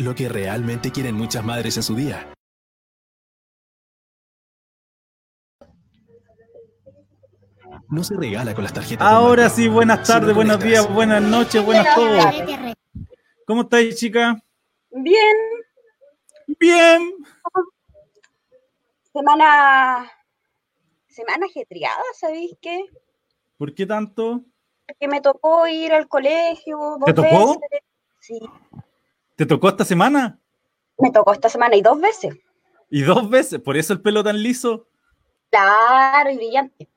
Lo que realmente quieren muchas madres en su día. No se regala con las tarjetas. Ahora sí, buenas tardes, buenos días, buenas noches, buenas todos. ¿Cómo estáis, chica? Bien. Bien. Semana. Semana ajetreada, ¿sabéis qué? ¿Por qué tanto? Porque me tocó ir al colegio. ¿Te tocó? Veces. Sí. ¿Te tocó esta semana? Me tocó esta semana y dos veces. ¿Y dos veces? ¿Por eso el pelo tan liso? Claro, y brillante.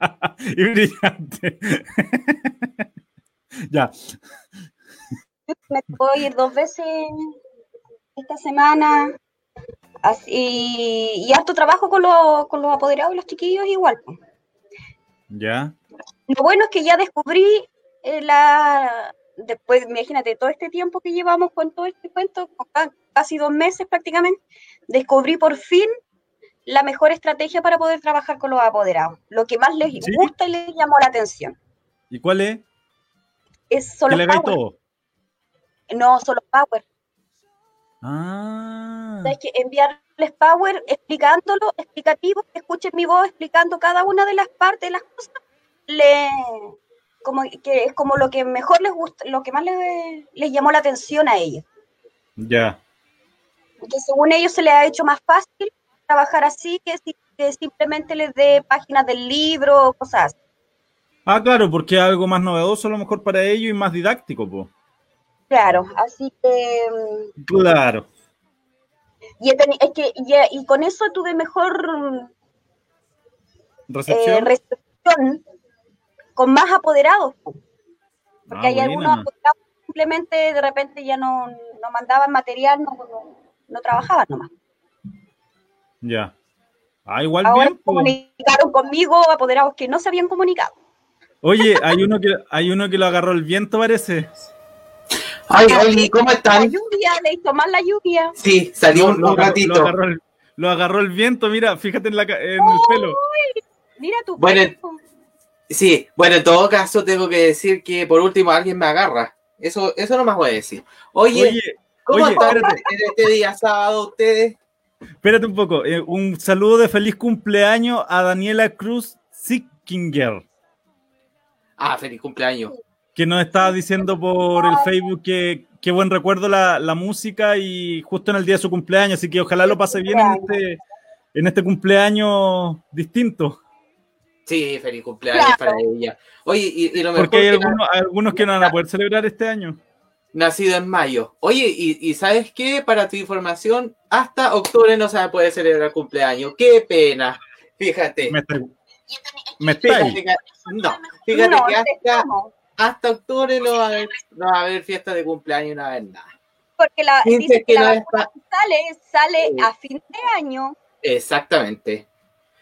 y brillante. ya. Me tocó ir dos veces esta semana. Así, y harto trabajo con, los, con los apoderados y los chiquillos igual. Ya. Lo bueno es que ya descubrí eh, la, después, imagínate, todo este tiempo que llevamos con todo este cuento, casi dos meses prácticamente, descubrí por fin la mejor estrategia para poder trabajar con los apoderados. Lo que más les ¿Sí? gusta y les llamó la atención. ¿Y cuál es? Es solo ¿Que le power. todo? No, solo power. Ah. O sea, es que enviarles power explicándolo, explicativo, que escuchen mi voz explicando cada una de las partes de las cosas, le, como que es como lo que mejor les gusta, lo que más les, les llamó la atención a ellos. Ya. que según ellos se les ha hecho más fácil trabajar así que, si- que simplemente les dé páginas del libro o cosas así. Ah, claro, porque es algo más novedoso a lo mejor para ellos y más didáctico, pues. Claro, así que Claro. y, es que, y, y con eso tuve mejor eh, Recepción. Con más apoderados. po. Porque Ah, hay algunos apoderados que simplemente de repente ya no, no mandaban material, no, no, no trabajaban nomás. Ya. Ah, igual Ahora bien. comunicaron conmigo apoderados que no se habían comunicado. Oye, hay uno que hay uno que lo agarró el viento, parece. Ay, Oli, ¿cómo La están? lluvia, le hizo mal la lluvia. Sí, salió un, Lo un agarró- ratito. Lo agarró, el, lo agarró el viento, mira, fíjate en, la, ca- en el pelo. Mira tu Bueno. Sí, bueno, en todo caso tengo que decir que por último alguien me agarra. Eso, eso no más voy a decir. Oye, Oye, ¿cómo oye, están espérate. en este día sábado ustedes? espérate un poco. eh, un saludo de feliz cumpleaños a Daniela Cruz Sickinger, Ah, feliz cumpleaños. que nos estaba diciendo por el Facebook que qué buen recuerdo la, la música y justo en el día de su cumpleaños, así que ojalá lo pase bien en este, en este cumpleaños distinto. Sí, feliz cumpleaños Claro. para ella. Oye, y, y lo mejor Porque hay algunos, hay algunos que no van a poder celebrar este año. nacido en mayo. Oye, y, y ¿sabes qué? Para tu información, hasta octubre no se va a poder celebrar cumpleaños. ¡Qué pena! Fíjate. Me está, me. Fíjate que, no, fíjate No, que hasta, octubre no va, a haber, no va a haber fiesta de cumpleaños, no va a haber nada. Porque la, Dice que, que la vacuna está- sale, sale Sí. a fin de año. Exactamente.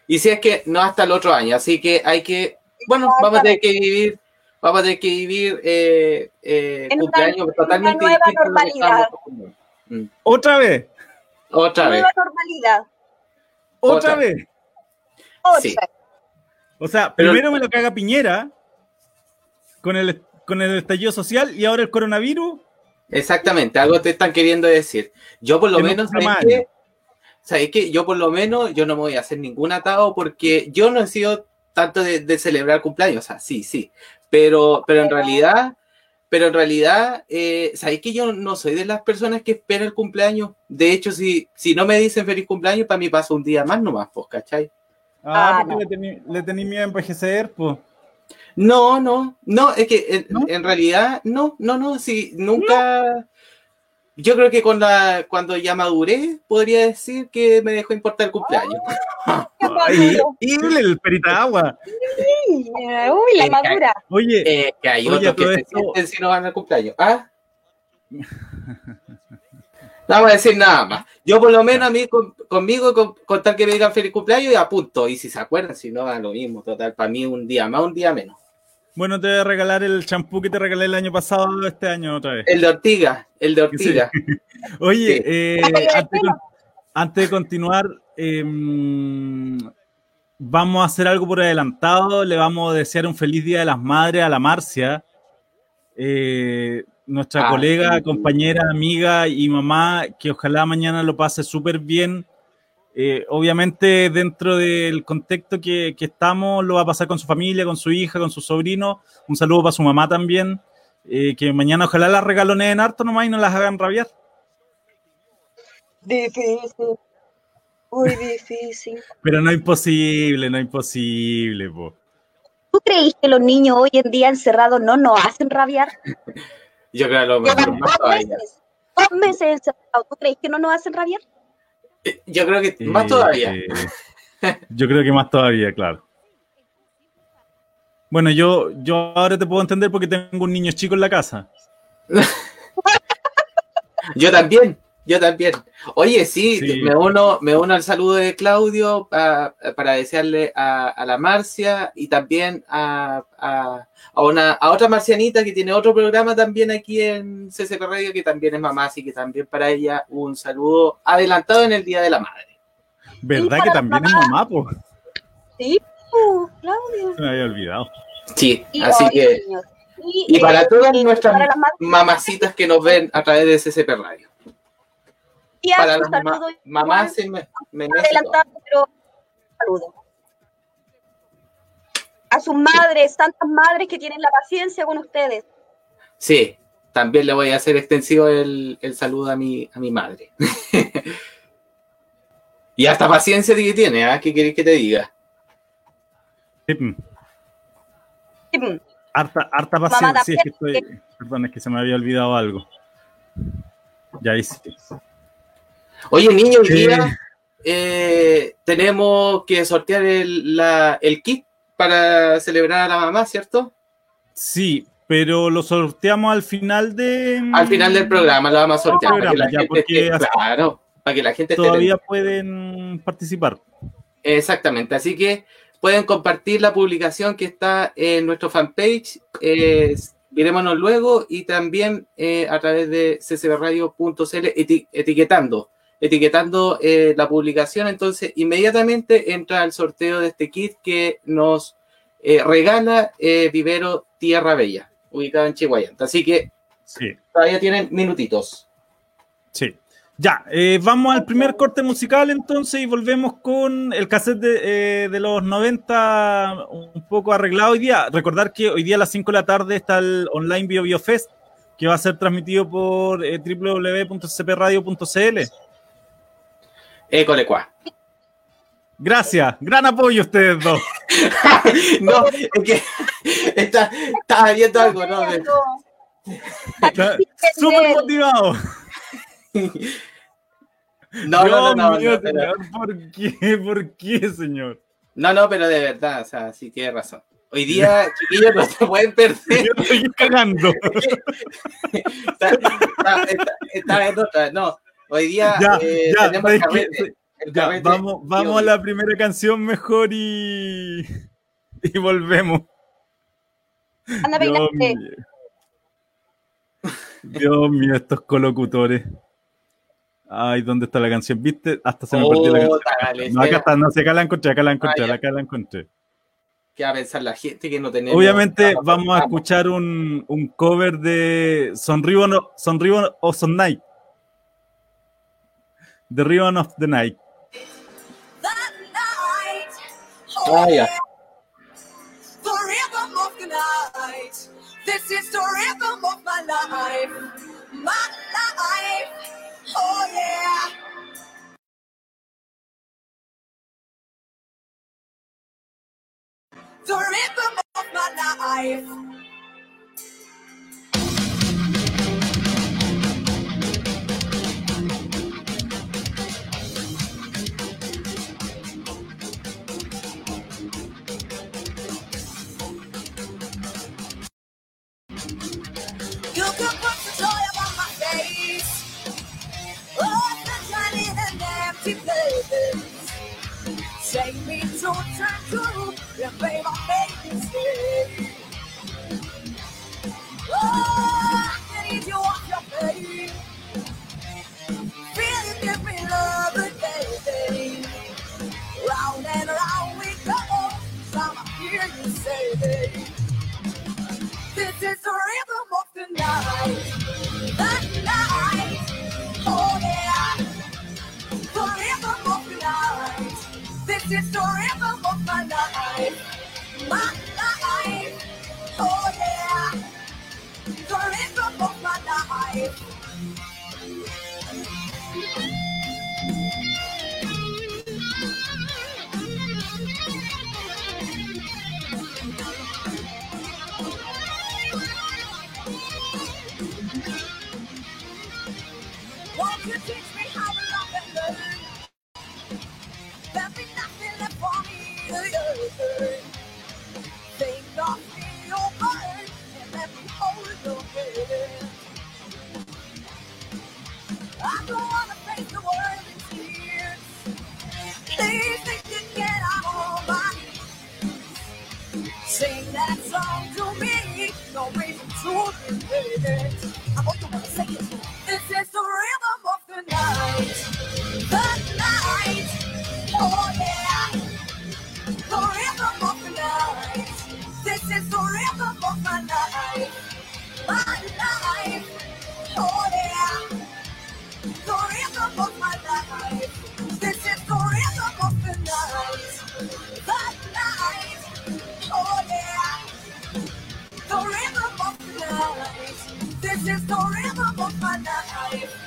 Y si es que no hasta el otro año, así que hay que, bueno, vamos a tener que vivir, vamos a tener que vivir eh, eh, En cumpleaños en totalmente una nueva normalidad. Mm, Otra vez, Otra vez. Nueva normalidad. otra, Otra. vez. Otra. Sí. O sea, Pero- primero me lo caga Piñera con el, con el estallido social y ahora el coronavirus. Exactamente, algo te están queriendo decir. Yo por lo Que menos, ¿sabes qué? Yo por lo menos, yo no me voy a hacer ningún atado porque yo no he sido tanto de, de celebrar cumpleaños, o sea, sí, sí, pero, pero en realidad, pero en realidad, eh, ¿sabes que yo no soy de las personas que esperan el cumpleaños? De hecho, si, si no me dicen feliz cumpleaños, para mí pasa un día más nomás, pues, ¿cachai? Ah, Ah, porque le tení, le tení miedo a envejecer, pues. No, no, no, es que en, ¿No? en realidad, no, no, no, sí, nunca. Yo creo que con la, cuando ya maduré, podría decir que me dejó importar el cumpleaños. Qué Ay, horrible el perita agua. Uy, la Eh, madura. Oye, Eh, que hay Oye, otros que se sienten si no van al cumpleaños. ¿Ah? No vamos a decir nada más. Yo por lo menos a mí con- conmigo con, con tal que me digan feliz cumpleaños y apunto. Y si se acuerdan, si no, da lo mismo. Total, para mí un día más, un día menos. Bueno, te voy a regalar el champú que te regalé el año pasado, este año otra vez. El de ortiga, el de ortiga. Oye, Sí. eh, antes, de, antes de continuar, em, vamos a hacer algo por adelantado. Le vamos a desear un feliz Día de las Madres a la Marcia, eh, nuestra Ah, colega, sí. compañera, amiga y mamá, que ojalá mañana lo pase súper bien. Eh, obviamente, dentro del contexto que, que estamos, lo va a pasar con su familia, con su hija, con su sobrino. Un saludo para su mamá también. eh, que mañana ojalá las regaloneen harto nomás y no las hagan rabiar. Difícil. Muy difícil. Pero no es imposible, no es imposible, po. ¿Tú creís que los niños hoy en día encerrados no nos hacen rabiar? Yo creo que lo mejor dos meses, dos meses encerrados. ¿Tú creís que no nos hacen rabiar? Yo creo que más Eh, todavía. eh, yo creo que más todavía, claro. Bueno, yo, yo ahora te puedo entender porque tengo un niño chico en la casa. Yo también, yo también. Oye, sí, Sí. Me, uno, me uno al saludo de Claudio pa- para desearle a, a la Marcia y también a, a, a una, a otra marcianita que tiene otro programa también aquí en CCP Radio, que también es mamá, así que también para ella un saludo adelantado en el Día de la Madre. ¿Verdad Sí, que también es mamá. mamá, po? Sí, uh, Claudia. Se me había olvidado. Sí, Y así hoy, que, niños, y, y para todas nuestras para mamacitas que nos ven a través de CCP Radio. Días, Para las mamá- mamás y me, me- pero saludo. A sus madres, santas madres que tienen la paciencia con ustedes. Sí, también le voy a hacer extensivo el, el saludo a mi, a mi madre. y hasta paciencia que tiene, ¿ah? ¿Qué querés que te diga? Sí, mm, Mm, Harta, harta Mamá paciencia. Sí, es que también. estoy. Perdón, es que se me había olvidado algo. Ya hice. Oye, niño, hoy Sí. día eh, tenemos que sortear el, la- el kit para celebrar a la mamá, ¿cierto? Sí, pero lo sorteamos al final de. Al final del programa lo vamos a sortear. para que la programa, gente esté- claro, para que la gente esté Todavía pueden participar. Exactamente, así que pueden compartir la publicación que está en nuestro fanpage, eh, luego y también eh, a través de ccbradio.cl eti- etiquetando, etiquetando eh, la publicación, entonces inmediatamente entra al sorteo de este kit que nos eh, regala eh, Vivero Tierra Bella, ubicado en Chihuayante, así que Sí. todavía tienen minutitos. Sí. Ya, eh, vamos al primer corte musical entonces y volvemos con el cassette de, de los 90 un poco arreglado hoy día. Recordar que hoy día a las 5 de la tarde está el online Bio Bio Fest que va a ser transmitido por www.cpradio.cl. École cuá. Gracias, gran apoyo ustedes dos. no, es que está, estaba viendo algo, ¿no? Está Súper motivado. No, no, no, no, Dios mío, no, pero- señor, ¿por qué? ¿Por qué, señor? no, no, pero de verdad, o sea, sí tiene razón. Hoy día, chiquillos, no se pueden perder. Yo estoy cagando. Está, está- está- está en otra, no. Hoy día Ya, eh, vamos, vamos a la primera canción mejor y, y volvemos. Anda, Dios mío. Dios mío, estos colocutores. Ay, ¿dónde está la canción? ¿Viste? Hasta se me perdió la canción. Dale, No, acá está, no sé, acá la encontré, acá la encontré, Ah, acá la encontré. ¿Qué va a pensar la gente que no tenemos? Obviamente Vamos, a escuchar un, un cover de Son Ribbon o, Son Ribbon o Son Night. The Ribbon of the Night. Ah, ya. The rhythm of the night. This is the rhythm of my life. My life. Oh, yeah. The rhythm of my life. Take me to a time yeah, and babe, I'll make you stay. Oh, I need you off your face. The rhythm of my life. My life. Oh yeah. Rhythm of my life. This is the rhythm of the night,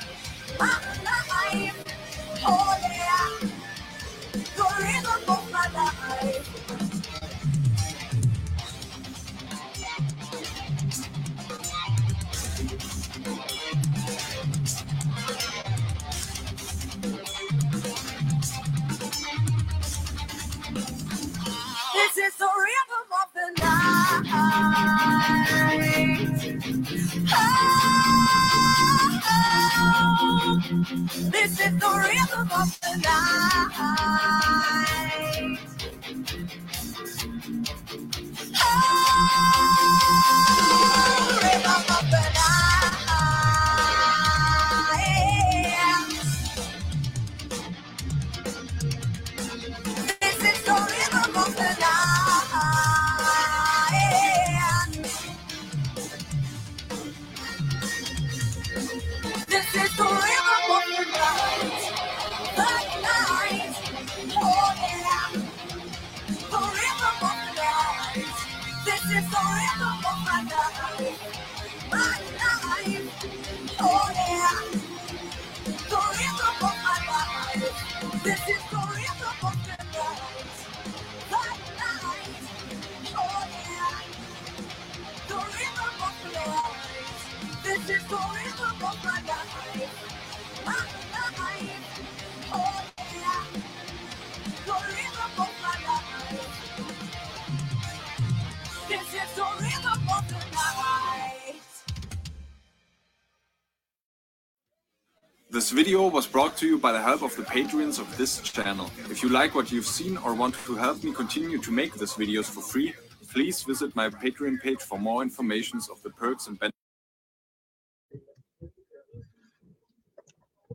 This video was brought to you by the help of the patrons of this channel. If you like what you've seen or want to help me continue to make these videos for free, please visit my Patreon page for more information of the perks and benefits.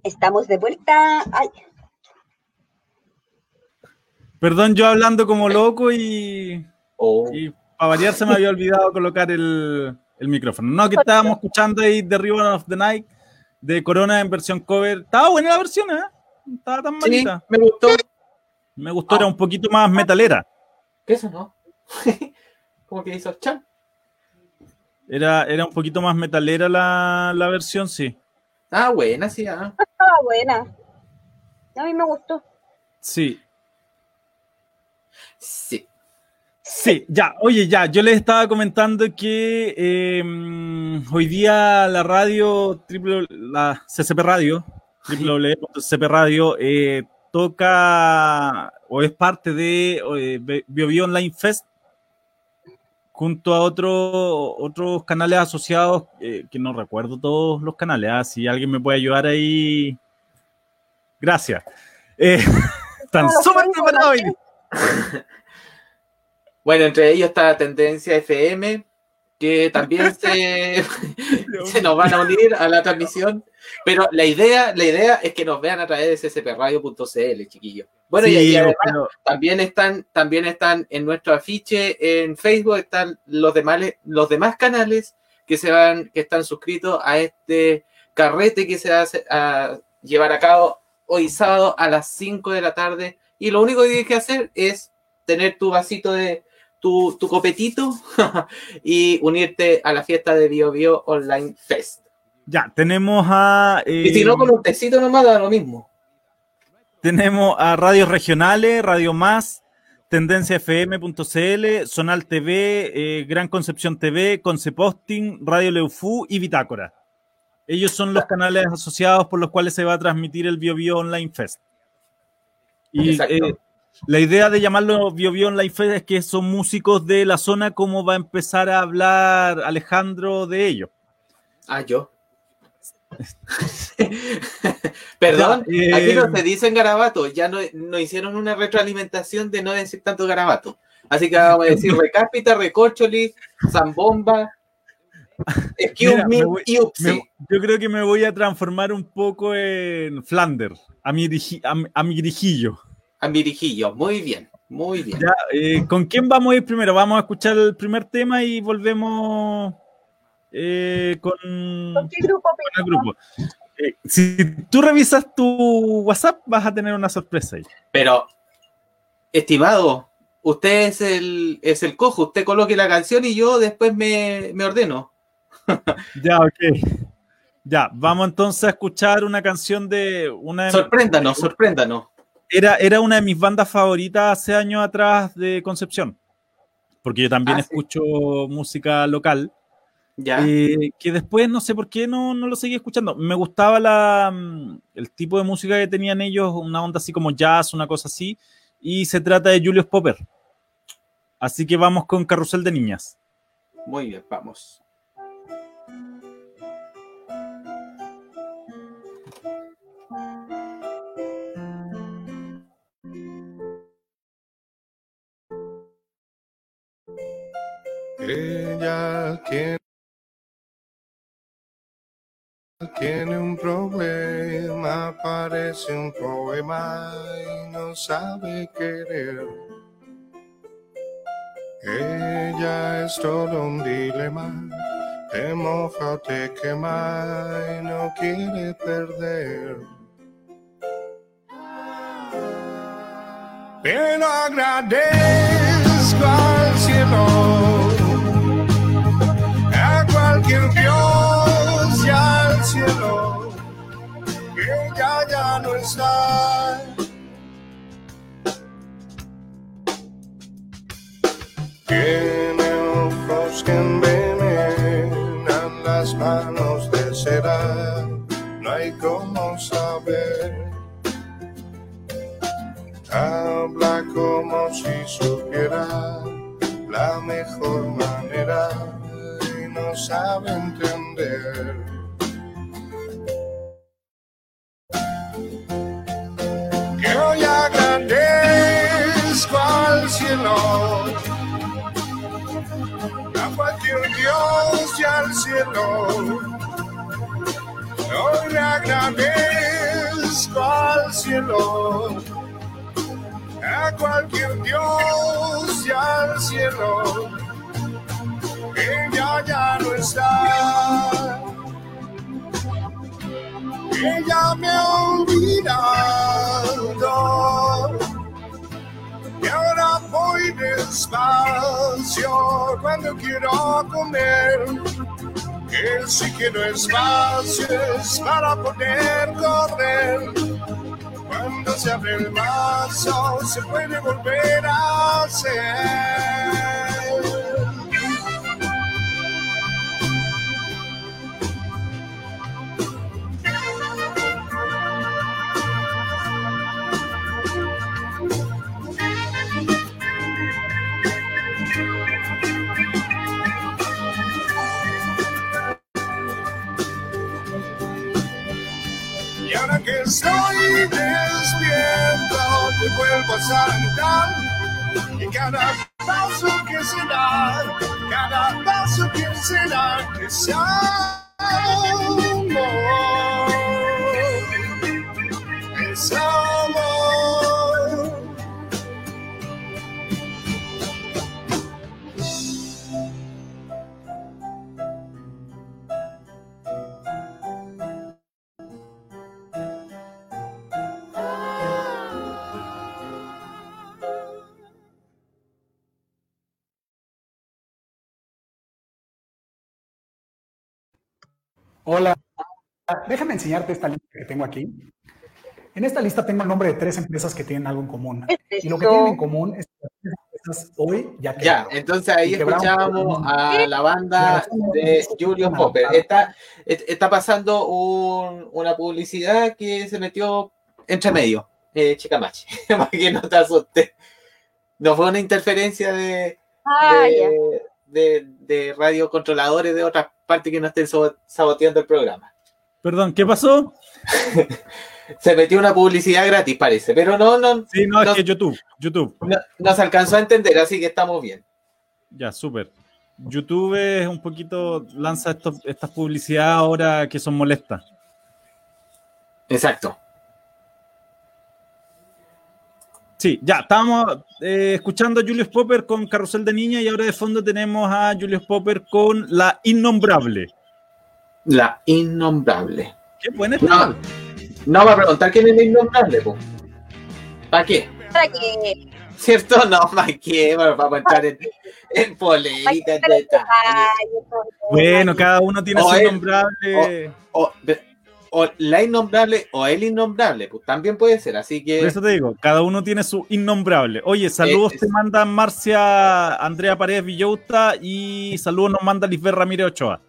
Estamos de vuelta. Ay, Perdón, yo hablando como loco y, Oh. y para variar se me había olvidado colocar el, el micrófono. No, que estábamos escuchando ahí The Ribbon of the Night de Corona en versión cover. Estaba buena la versión, ¿eh? No Estaba tan Sí, malita. me gustó. Me gustó, era un poquito más metalera. ¿Qué eso no? ¿Cómo que hizo Chan? Era, era un poquito más metalera la, la versión, sí. Ah, buena, sí. Ah. estaba buena. A mí me gustó. Sí. Sí. Sí, ya, oye, ya, yo les estaba comentando que eh, mm, hoy día la radio, triple, la CCP Radio, www.ccp Radio, eh, toca o es parte de eh, BioBio Online Fest junto a otro, otros canales asociados, eh, que no recuerdo todos los canales, ah, si alguien me puede ayudar ahí, gracias. Eh, están súper preparados hoy. Bueno, entre ellos está Tendencia FM, que también se, se nos van a unir a la transmisión. Pero la idea, la idea es que nos vean a través de ccpradio.cl, chiquillos. Bueno, y, Sí, y además pero- también están, también están en nuestro afiche en Facebook, están los demás, los demás canales que se van, que están suscritos a este carrete que se va a llevar a cabo hoy sábado a las 5 de la tarde y lo único que tienes que hacer es tener tu vasito de tu, tu copetito y unirte a la fiesta de Bio Bio Online Fest. Ya, tenemos a. eh, Y si no, con un tecito nomás da lo mismo. Tenemos a radios regionales, Radio Más, tendenciafm.cl, Sonal TV, eh, Gran Concepción TV, Conceposting, Radio Leufú y Bitácora. Ellos son los canales asociados por los cuales se va a transmitir el BioBio Online Fest. Y Exacto. eh, la idea de llamarlo BioBio Online Fest es que son músicos de la zona, como va a empezar a hablar Alejandro de ellos. Ah, yo. Perdón, eh, aquí no se dicen garabato, ya no, no hicieron una retroalimentación de no decir tanto garabato. Así que vamos a decir recápita, recorcholi, zambomba, excuse Mira, me, voy-. Me- yo creo que me voy a transformar un poco en Flander, a mi, a, mi- a mi grijillo. A mirijillo, muy bien, muy bien. Ya, eh, ¿Con quién vamos a ir primero? Vamos a escuchar el primer tema y volvemos eh, con, ¿Con qué grupo con el grupo. Eh, si tú revisas tu WhatsApp, vas a tener una sorpresa ahí. Pero, estimado, usted es el, es el cojo, usted coloque la canción y yo después me, me ordeno. Ya, ok. Ya, vamos entonces a escuchar una canción de una de- Sorpréndanos, sorpréndanos. Era, era una de mis bandas favoritas hace años atrás de Concepción. Porque yo también Ah, sí. escucho música local. Ya, Eh, que después no sé por qué no, no lo seguí escuchando. Me gustaba la, mm, el tipo de música que tenían ellos, una onda así como jazz, una cosa así. Y se trata de Julius Popper. Así que vamos con Carrusel de Niñas. muy bien, vamos. Tiene un problema, parece un poema y no sabe querer. Ella es todo un dilema, te moja, te quema y no quiere perder. Pero agradezco al cielo ya no está. Tiene ojos que envenenan las manos de seda, no hay cómo saber. Habla como si supiera la mejor manera y no sabe entender. Cielo. Hoy le agradezco al cielo a cualquier Dios y al cielo. Ella ya no está. Ella me ha olvidado. Y ahora voy despacio cuando quiero comer. Que si quiero espacio es para poder correr. Cuando se abre el vaso se puede volver a hacer. Que estoy despierto, te vuelvo a saludar. Y cada paso que se da, cada paso que se da, es amor. Es amor. Hola, déjame enseñarte esta lista que tengo aquí. En esta lista tengo el nombre de tres empresas que tienen algo en común. Y lo que tienen en común es que las tres empresas hoy ya Ya, quebraron. entonces ahí escuchábamos a la banda de Julio Popper. Está, est- está pasando un- una publicidad que se metió entre medio, eh, chica machi, para que no te asustes. No fue una interferencia de, Ah, ya. de, de, de radiocontroladores de otras partes que no estén sabo- saboteando el programa. Perdón, ¿qué pasó? Se metió una publicidad gratis, parece, pero no, no, Sí, no, es que YouTube, YouTube. no, no se alcanzó a entender, así que estamos bien. Ya, súper. YouTube es un poquito, lanza estas publicidades ahora que son molestas. Exacto. Sí, ya, estábamos eh, escuchando a Julius Popper con Carrusel de Niña y ahora de fondo tenemos a Julius Popper con La Innombrable. La innombrable. Qué buena No, no va a preguntar quién es la innombrable, po. ¿Para qué? Para que ¿Cierto? No, ¿para qué? Bueno, vamos a entrar en, en polémica, Bueno, cada uno tiene O su él- innombrable. O, o la innombrable o el innombrable, pues también puede ser, así que... Por eso te digo, cada uno tiene su innombrable. Oye, saludos Eh, te manda Marcia Andrea Paredes Villauta y saludos nos manda Lisbeth Ramírez Ochoa.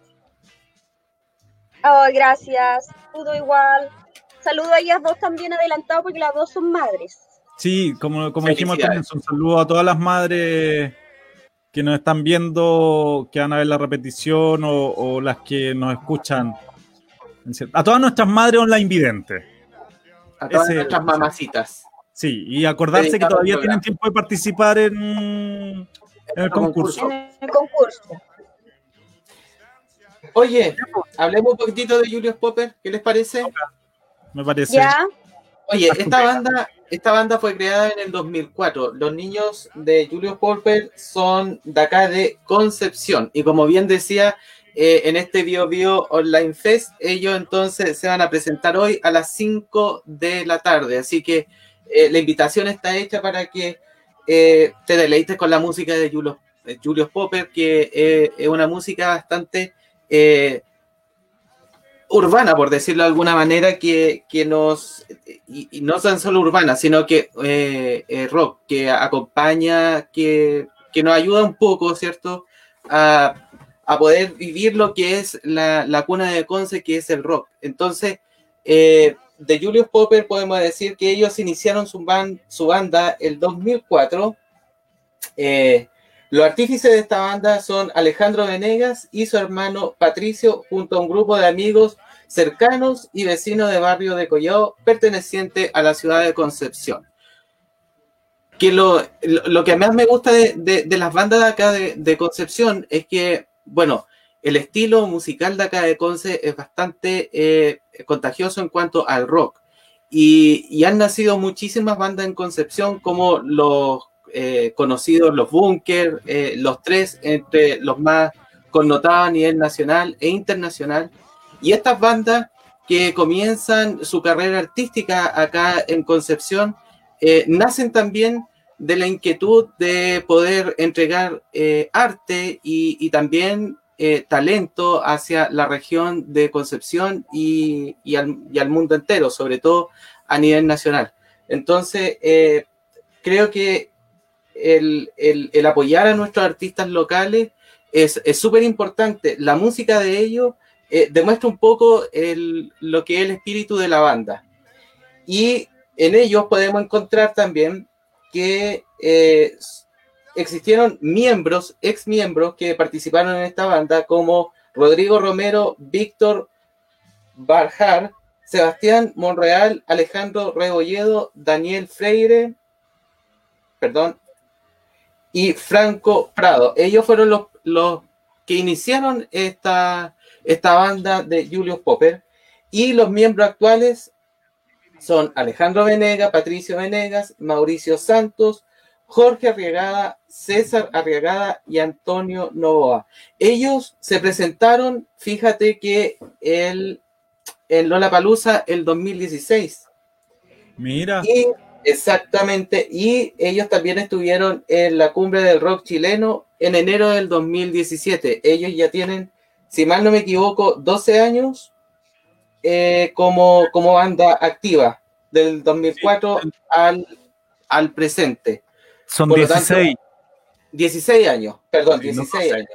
Ay, gracias. Todo igual. Saludo a ellas dos también adelantado porque las dos son madres. Sí, como, como dijimos comienzo, un saludo a todas las madres que nos están viendo, que van a ver la repetición o, o las que nos escuchan. A todas nuestras madres online videntes. A todas ese- nuestras mamacitas. Sí, y acordarse que Dedicado todavía tienen tiempo de participar en, en el concurso. En el concurso. Oye, hablemos un poquitito de Julius Popper, ¿qué les parece? Me parece. Ya. Oye, esta banda, esta banda fue creada en el 2004. Los niños de Julius Popper son de acá de Concepción. Y como bien decía, eh, en este Bio Bio Online Fest, ellos entonces se van a presentar hoy a las 5 de la tarde. Así que eh, la invitación está hecha para que eh, te deleites con la música de Julius, Julius Popper, que eh, es una música bastante urbana, por decirlo de alguna manera, que, que nos, y, no tan solo urbana, sino que rock, que acompaña, que, que nos ayuda un poco, ¿cierto? A poder vivir lo que es la, la cuna de Conce, que es el rock. Entonces, eh, de Julius Popper podemos decir que ellos iniciaron su, ban- su banda el 2004. Eh, los artífices de esta banda son Alejandro Venegas y su hermano Patricio, junto a un grupo de amigos cercanos y vecinos de barrio de Collao, perteneciente a la ciudad de Concepción. Que lo, lo, que más me gusta de, de- las bandas de acá de Concepción es que, bueno, el estilo musical de acá de Conce es bastante eh, contagioso en cuanto al rock. Y, han nacido muchísimas bandas en Concepción, como los eh, conocidos, los Bunker, eh, los tres, entre los más connotados a nivel nacional e internacional. Y estas bandas que comienzan su carrera artística acá en Concepción, eh, nacen también de la inquietud de poder entregar eh, arte y, y también eh, talento hacia la región de Concepción y, y al, y al mundo entero, sobre todo a nivel nacional. Entonces, eh, creo que el, el- el apoyar a nuestros artistas locales es súper importante. La música de ellos demuestra un poco el- lo que es el espíritu de la banda. Y en ellos podemos encontrar también que eh, existieron miembros, ex miembros que participaron en esta banda, como Rodrigo Romero, Víctor Barjar, Sebastián Monreal, Alejandro Rebolledo, Daniel Freire, perdón, y Franco Prado. Ellos fueron los, los que iniciaron esta, esta banda de Julius Popper. Y los miembros actuales son Alejandro Venega, Patricio Venegas, Mauricio Santos, Jorge Arriagada, César Arriagada y Antonio Novoa. Ellos se presentaron, fíjate que el, en Lollapalooza el 2016. Mira, Y exactamente, y ellos también estuvieron en la cumbre del rock chileno en enero del 2017. Ellos ya tienen si mal no me equivoco, 12 años eh, como, como banda activa, del 2004 al, al presente. Son Por lo tanto, 16. 16 años, perdón, Sí, no 16 sé. años.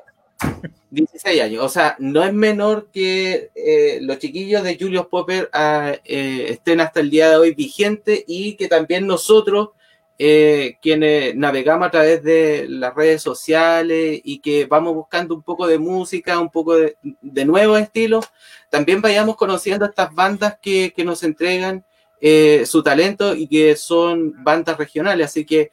16 años, o sea, no es menor que eh, los chiquillos de Julius Popper ah, eh, estén hasta el día de hoy vigentes y que también nosotros, eh, quienes navegamos a través de las redes sociales y que vamos buscando un poco de música, un poco de, de nuevos estilos, también vayamos conociendo estas bandas que, nos entregan eh, su talento y que son bandas regionales. Así que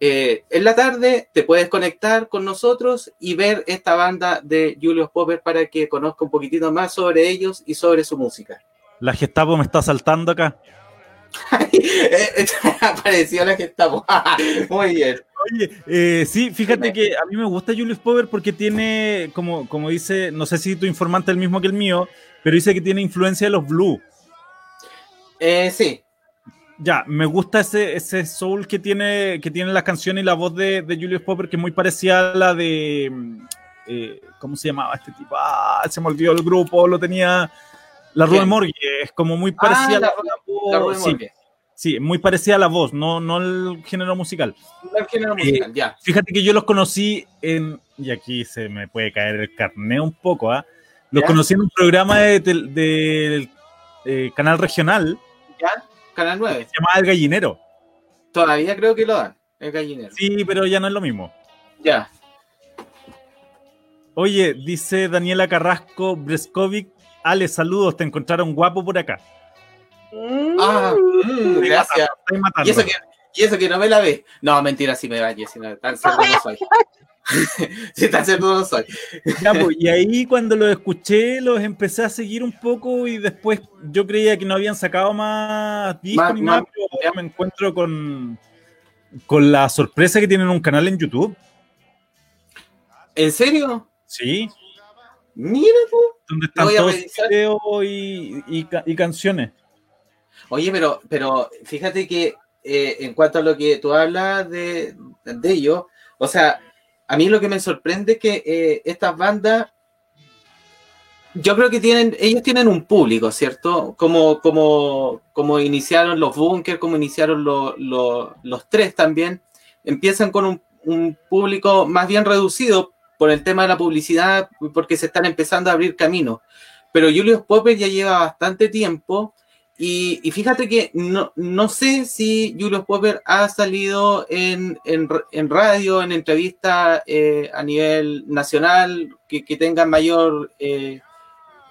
eh, en la tarde te puedes conectar con nosotros y ver esta banda de Julius Popper para que conozca un poquitito más sobre ellos y sobre su música. La Gestapo me está saltando acá. Eh, Apareció la que estamos. Muy bien. Oye, eh, sí, fíjate que a mí me gusta Julius Popper porque tiene, como, como dice, no sé si tu informante es el mismo que el mío, pero dice que tiene influencia de los blues. Eh, sí, Ya, me gusta ese, ese soul que tiene, que tiene las canciones y la voz de, de Julius Popper, que es muy parecida a la de. mm, eh, ¿Cómo se llamaba este tipo? Ah, se me olvidó el grupo, lo tenía. La ¿Quién? Morgue, es como muy parecida Ah, la a la sí, sí, muy parecida a la voz, no, no el género musical. No el género musical, ya. Fíjate que yo los conocí en. Y aquí se me puede caer el carné un poco, ¿ah? Los ¿Ya? conocí en un programa de- del eh, canal regional ¿Ya? Canal que 9. se llamaba El Gallinero. Todavía creo que lo dan. El gallinero. Sí, pero ya no es lo mismo. Ya. Oye, dice Daniela Carrasco Breskovic. Ale, saludos, te encontraron guapo por acá. Ah, mm, gracias. matando. Y eso, que, y eso que no me la ve. No, mentira, sí me bañé. Si no, tan cerdo no soy. si tan cerdo no soy. Ya, pues, y ahí cuando los escuché, los empecé a seguir un poco y después yo creía que no habían sacado más discos ni nada, más- pero ya me encuentro con, con la sorpresa que tienen un canal en YouTube. ¿En serio? Sí, Mira tú. Donde están Voy a todos revisar. videos y, y ca- y canciones. Oye, pero, pero fíjate que eh, en cuanto a lo que tú hablas de, de ello, o sea, a mí lo que me sorprende es que eh, estas bandas, yo creo que tienen, ellos tienen un público, ¿cierto? Como, como, como iniciaron los Bunkers, como iniciaron lo- lo- los tres también, empiezan con un, un público más bien reducido por el tema de la publicidad, porque se están empezando a abrir caminos. Pero Julius Popper ya lleva bastante tiempo y, fíjate que no, no sé si Julius Popper ha salido en, en, en radio, en entrevistas eh, a nivel nacional, que, que tengan mayor eh,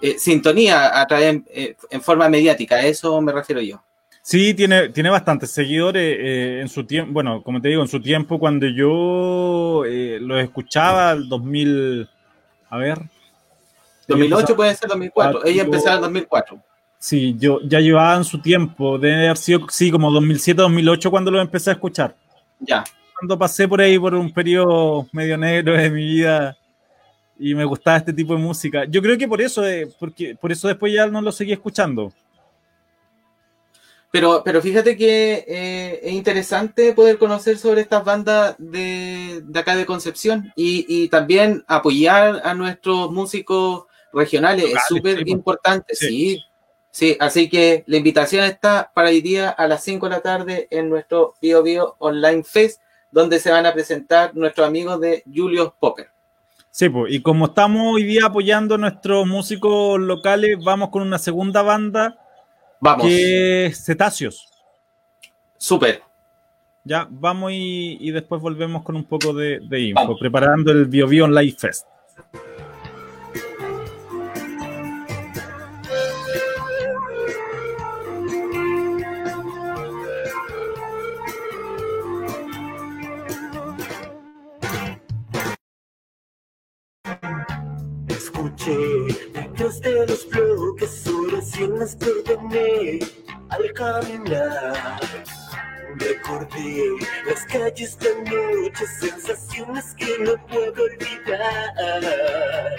eh, sintonía a través, eh, en forma mediática. A eso me refiero yo. Sí, tiene, tiene bastantes seguidores eh, en su tiempo, bueno, como te digo, en su tiempo cuando yo eh, los escuchaba, el 2000, a ver. 2008 puede ser 2004. Cuatro. Ella empezó en el 2004. Sí, yo ya llevaba en su tiempo, debe haber sido, sí, como 2007-2008 cuando los empecé a escuchar. Ya. Cuando pasé por ahí por un periodo medio negro de mi vida y me gustaba este tipo de música. Yo creo que por eso, eh, porque por eso después ya no lo seguí escuchando. Pero, pero fíjate que eh, es interesante poder conocer sobre estas bandas de, de acá de Concepción y, y también apoyar a nuestros músicos regionales. Locales, es súper sí, pues. importante, Sí. sí. sí. así que la invitación está para hoy día a las 5 de la tarde en nuestro Bio Bio Online Fest, donde se van a presentar nuestros amigos de Julius Popper. Sí, pues, y como estamos hoy día apoyando a nuestros músicos locales, vamos con una segunda banda Vamos, que Cetáceos. súper. Ya, vamos y, y después volvemos con un poco de, de info, Vamos. preparando el Bio Bio Online Fest. Oraciones perdoné al caminar. Recordé las calles de noche, sensaciones que no puedo olvidar.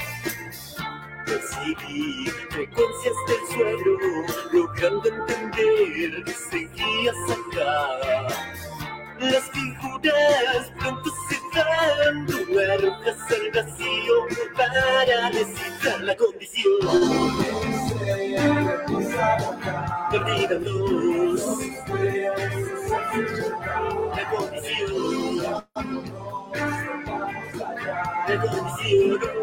Percibí frecuencias del suelo, logrando entender que seguías acá. Las figuras pronto se van arrojas al vacío para descifrar la condición. Perdida luz, la condición. La condición, wow,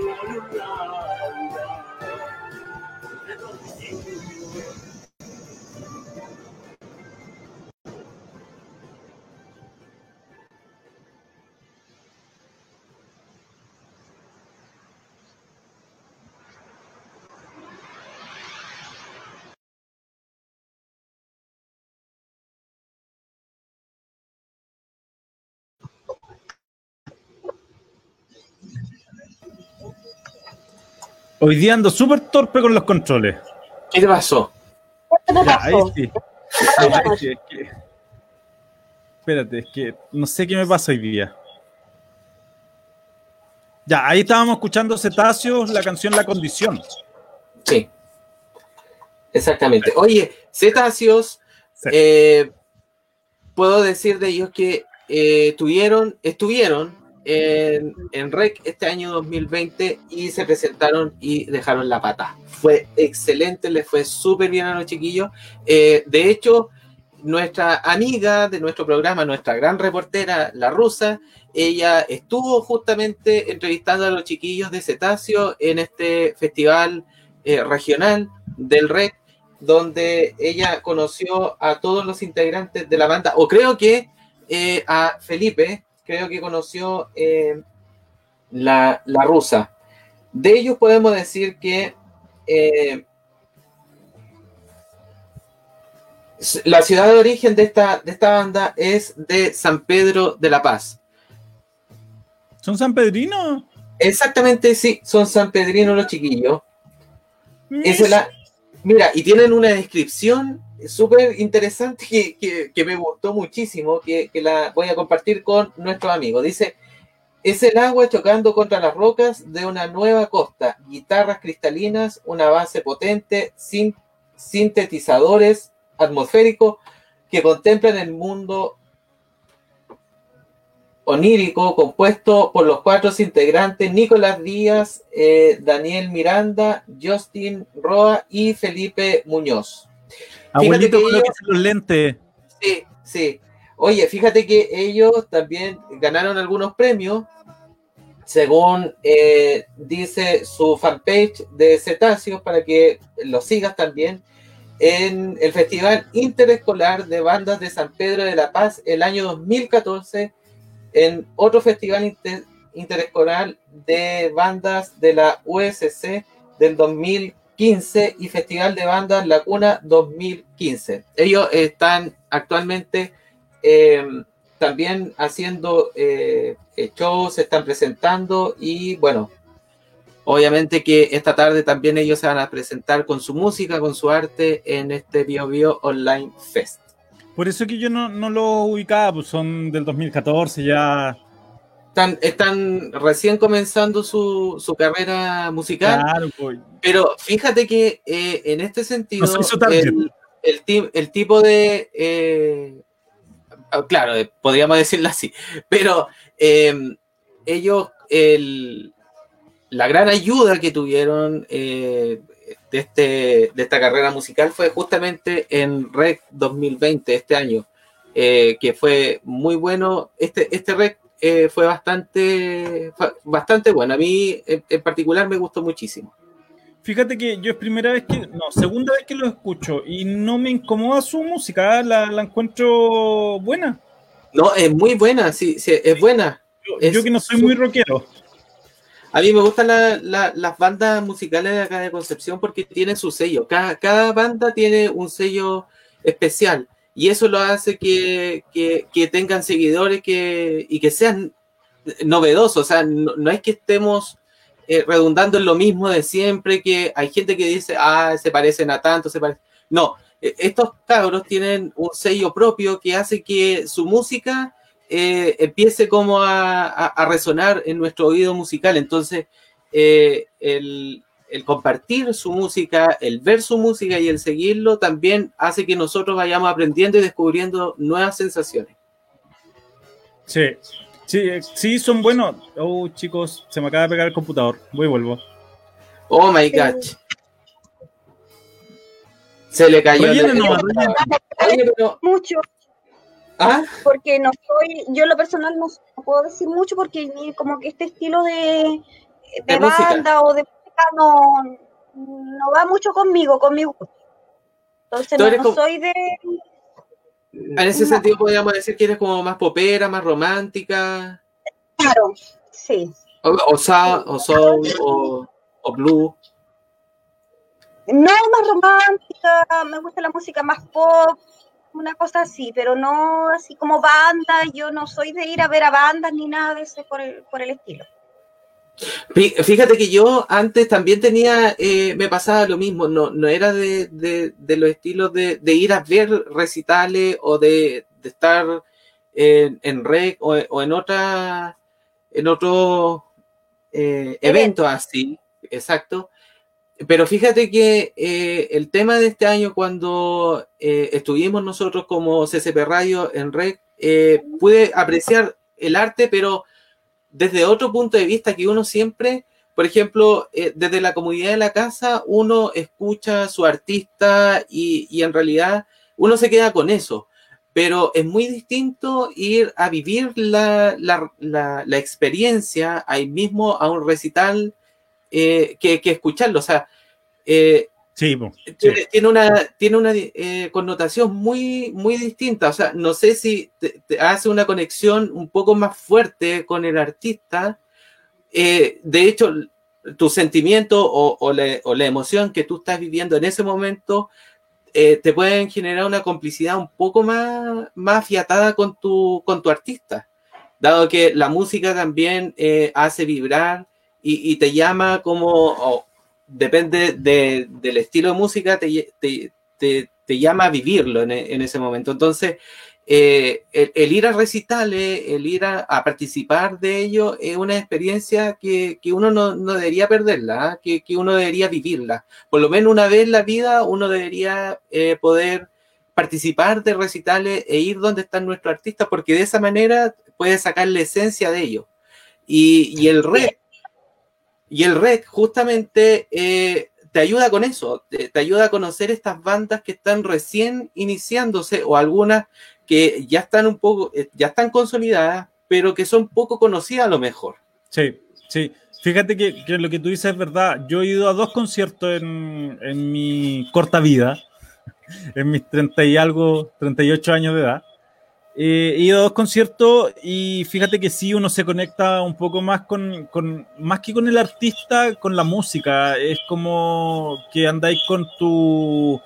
condición La Hoy día ando súper torpe con los controles. ¿Qué te pasó? ¿Qué te Ya, ahí pasó? sí. Ay, es que- es que- Espérate, es que no sé qué me pasa hoy día. Ya, ahí estábamos escuchando Cetáceos, la canción La Condición. Sí. Exactamente. Oye, cetáceos, Sí. eh, puedo decir de ellos que eh, tuvieron, estuvieron en, REC este año 2020 y se presentaron y dejaron la pata. Fue excelente, les fue súper bien a los chiquillos. Eh, de hecho, nuestra amiga de nuestro programa, nuestra gran reportera, la rusa, ella estuvo justamente entrevistando a los chiquillos de Cetáceo en este festival eh, regional del REC, donde ella conoció a todos los integrantes de la banda, o creo que eh, a Felipe, creo que conoció eh, la, la rusa. De ellos podemos decir que eh, la ciudad de origen de esta, de esta banda es de San Pedro de la Paz. ¿Son San Pedrino? Exactamente, sí, son sanpedrinos los chiquillos. Esa es la- mira, y tienen una descripción súper interesante que, que- me gustó muchísimo, que, que la voy a compartir con nuestros amigos. Dice, es el agua chocando contra las rocas de una nueva costa, guitarras cristalinas, una base potente, sin, sintetizadores atmosféricos que contemplan el mundo onírico compuesto por los cuatro integrantes Nicolás Díaz, eh, Daniel Miranda, Justin Roa y Felipe Muñoz. Abuelito, que colóquese ellos- los lentes. Sí, sí. Oye, fíjate que ellos también ganaron algunos premios, según eh, dice su fanpage de Cetáceos, para que lo sigas también, en el Festival Interescolar de Bandas de San Pedro de la Paz el año 2014, en otro festival inter- interescolar de bandas de la USC del 2015 y Festival de Bandas La Cuna 2015. Ellos están actualmente eh, también haciendo eh, eh, shows, se están presentando y bueno, obviamente que esta tarde también ellos se van a presentar con su música, con su arte en este Bio Bio Online Fest. Por eso que yo no, no lo ubicaba, pues son del 2014 ya. Están, están recién comenzando su, su carrera musical, Claro, pues. pero fíjate que eh, en este sentido, No el, el el tipo de... eh, ah, claro, eh, podríamos decirlo así, pero eh, ellos, el- la gran ayuda que tuvieron eh, de, este, de esta carrera musical fue justamente en REC 2020, este año, que fue muy bueno. Este, este REC eh, fue bastante, bastante bueno. A mí en, en particular me gustó muchísimo. Fíjate que yo es primera vez que, no, segunda vez que lo escucho y no me incomoda su música, la, la encuentro buena. No, es muy buena, sí, sí, es buena. Yo, Es yo que no soy muy rockero. A mí me gustan la- la- las bandas musicales de acá de Concepción porque tienen su sello. Cada, cada banda tiene un sello especial y eso lo hace que, que- tengan seguidores que, y que sean novedosos. O sea, no, es que estemos eh, redundando en lo mismo de siempre, que hay gente que dice, ah, se parecen a tanto, se parecen. No, eh, estos cabros tienen un sello propio que hace que su música eh, empiece como a, a- a resonar en nuestro oído musical. Entonces, eh, el, el compartir su música, el ver su música y el seguirlo también hace que nosotros vayamos aprendiendo y descubriendo nuevas sensaciones. Sí, sí, eh, sí, son buenos. Oh, chicos, se me acaba de pegar el computador. Voy y vuelvo. Oh my gosh. Se le cayó el-. Oye, pero- mucho ¿Ah? porque no soy, yo en lo personal no, no puedo decir mucho porque ni como que este estilo de, de, De música. banda o de música no, no va mucho conmigo, conmigo. Entonces Tú no, eres no como- soy de En ese sentido podríamos decir que eres como más popera, más romántica, claro, sí. o, o, sa- o soul, o, o blue. No más romántica, me gusta la música más pop, una cosa así, pero no así como banda, yo no soy de ir a ver a bandas ni nada de ese por el, por el estilo. Fí- Fíjate que yo antes también tenía, eh, me pasaba lo mismo, no, no era de, de- de los estilos de, de ir a ver recitales o de, estar en, en rec o, o en otra, en otro eh, evento así, exacto. Pero fíjate que eh, el tema de este año, cuando estuvimos nosotros como CCP Radio en REC, pude apreciar el arte, pero desde otro punto de vista que uno siempre, por ejemplo, eh, desde la comunidad de la casa, uno escucha a su artista y, y en realidad uno se queda con eso. Pero es muy distinto ir a vivir la, la- la- la experiencia ahí mismo a un recital eh, que, escucharlo. O sea, eh, Sí, po, sí. tiene, una, tiene una eh, connotación muy, muy distinta. O sea, no sé si te, te hace una conexión un poco más fuerte con el artista. Eh, de hecho, tu sentimiento o, o la, o la emoción que tú estás viviendo en ese momento eh, te pueden generar una complicidad un poco más, más afiatada con tu, con tu artista. Dado que la música también hace vibrar y, y te llama como, depende de- del estilo de música, te, te, te- te llama a vivirlo en, en ese momento. Entonces, eh, el, el ir a recitales, el ir a, a participar de ello, es una experiencia que, que uno no, no debería perderla, ¿ah? que, que uno debería vivirla. Por lo menos una vez en la vida, uno debería eh, poder participar de recitales e ir donde están nuestros artistas, porque de esa manera puedes sacar la esencia de ellos. Y, y el REC, y el REC justamente eh, te ayuda con eso, te, ayuda a conocer estas bandas que están recién iniciándose o algunas que ya están un poco, eh, ya están consolidadas, pero que son poco conocidas a lo mejor. Sí, sí. Fíjate que, que lo que tú dices es verdad. Yo he ido a dos conciertos en, en mi corta vida, en mis 30 y algo, 38 años de edad. Eh, he ido a dos conciertos y fíjate que sí, uno se conecta un poco más con, con, más que con el artista, con la música. Es como que andáis con tu,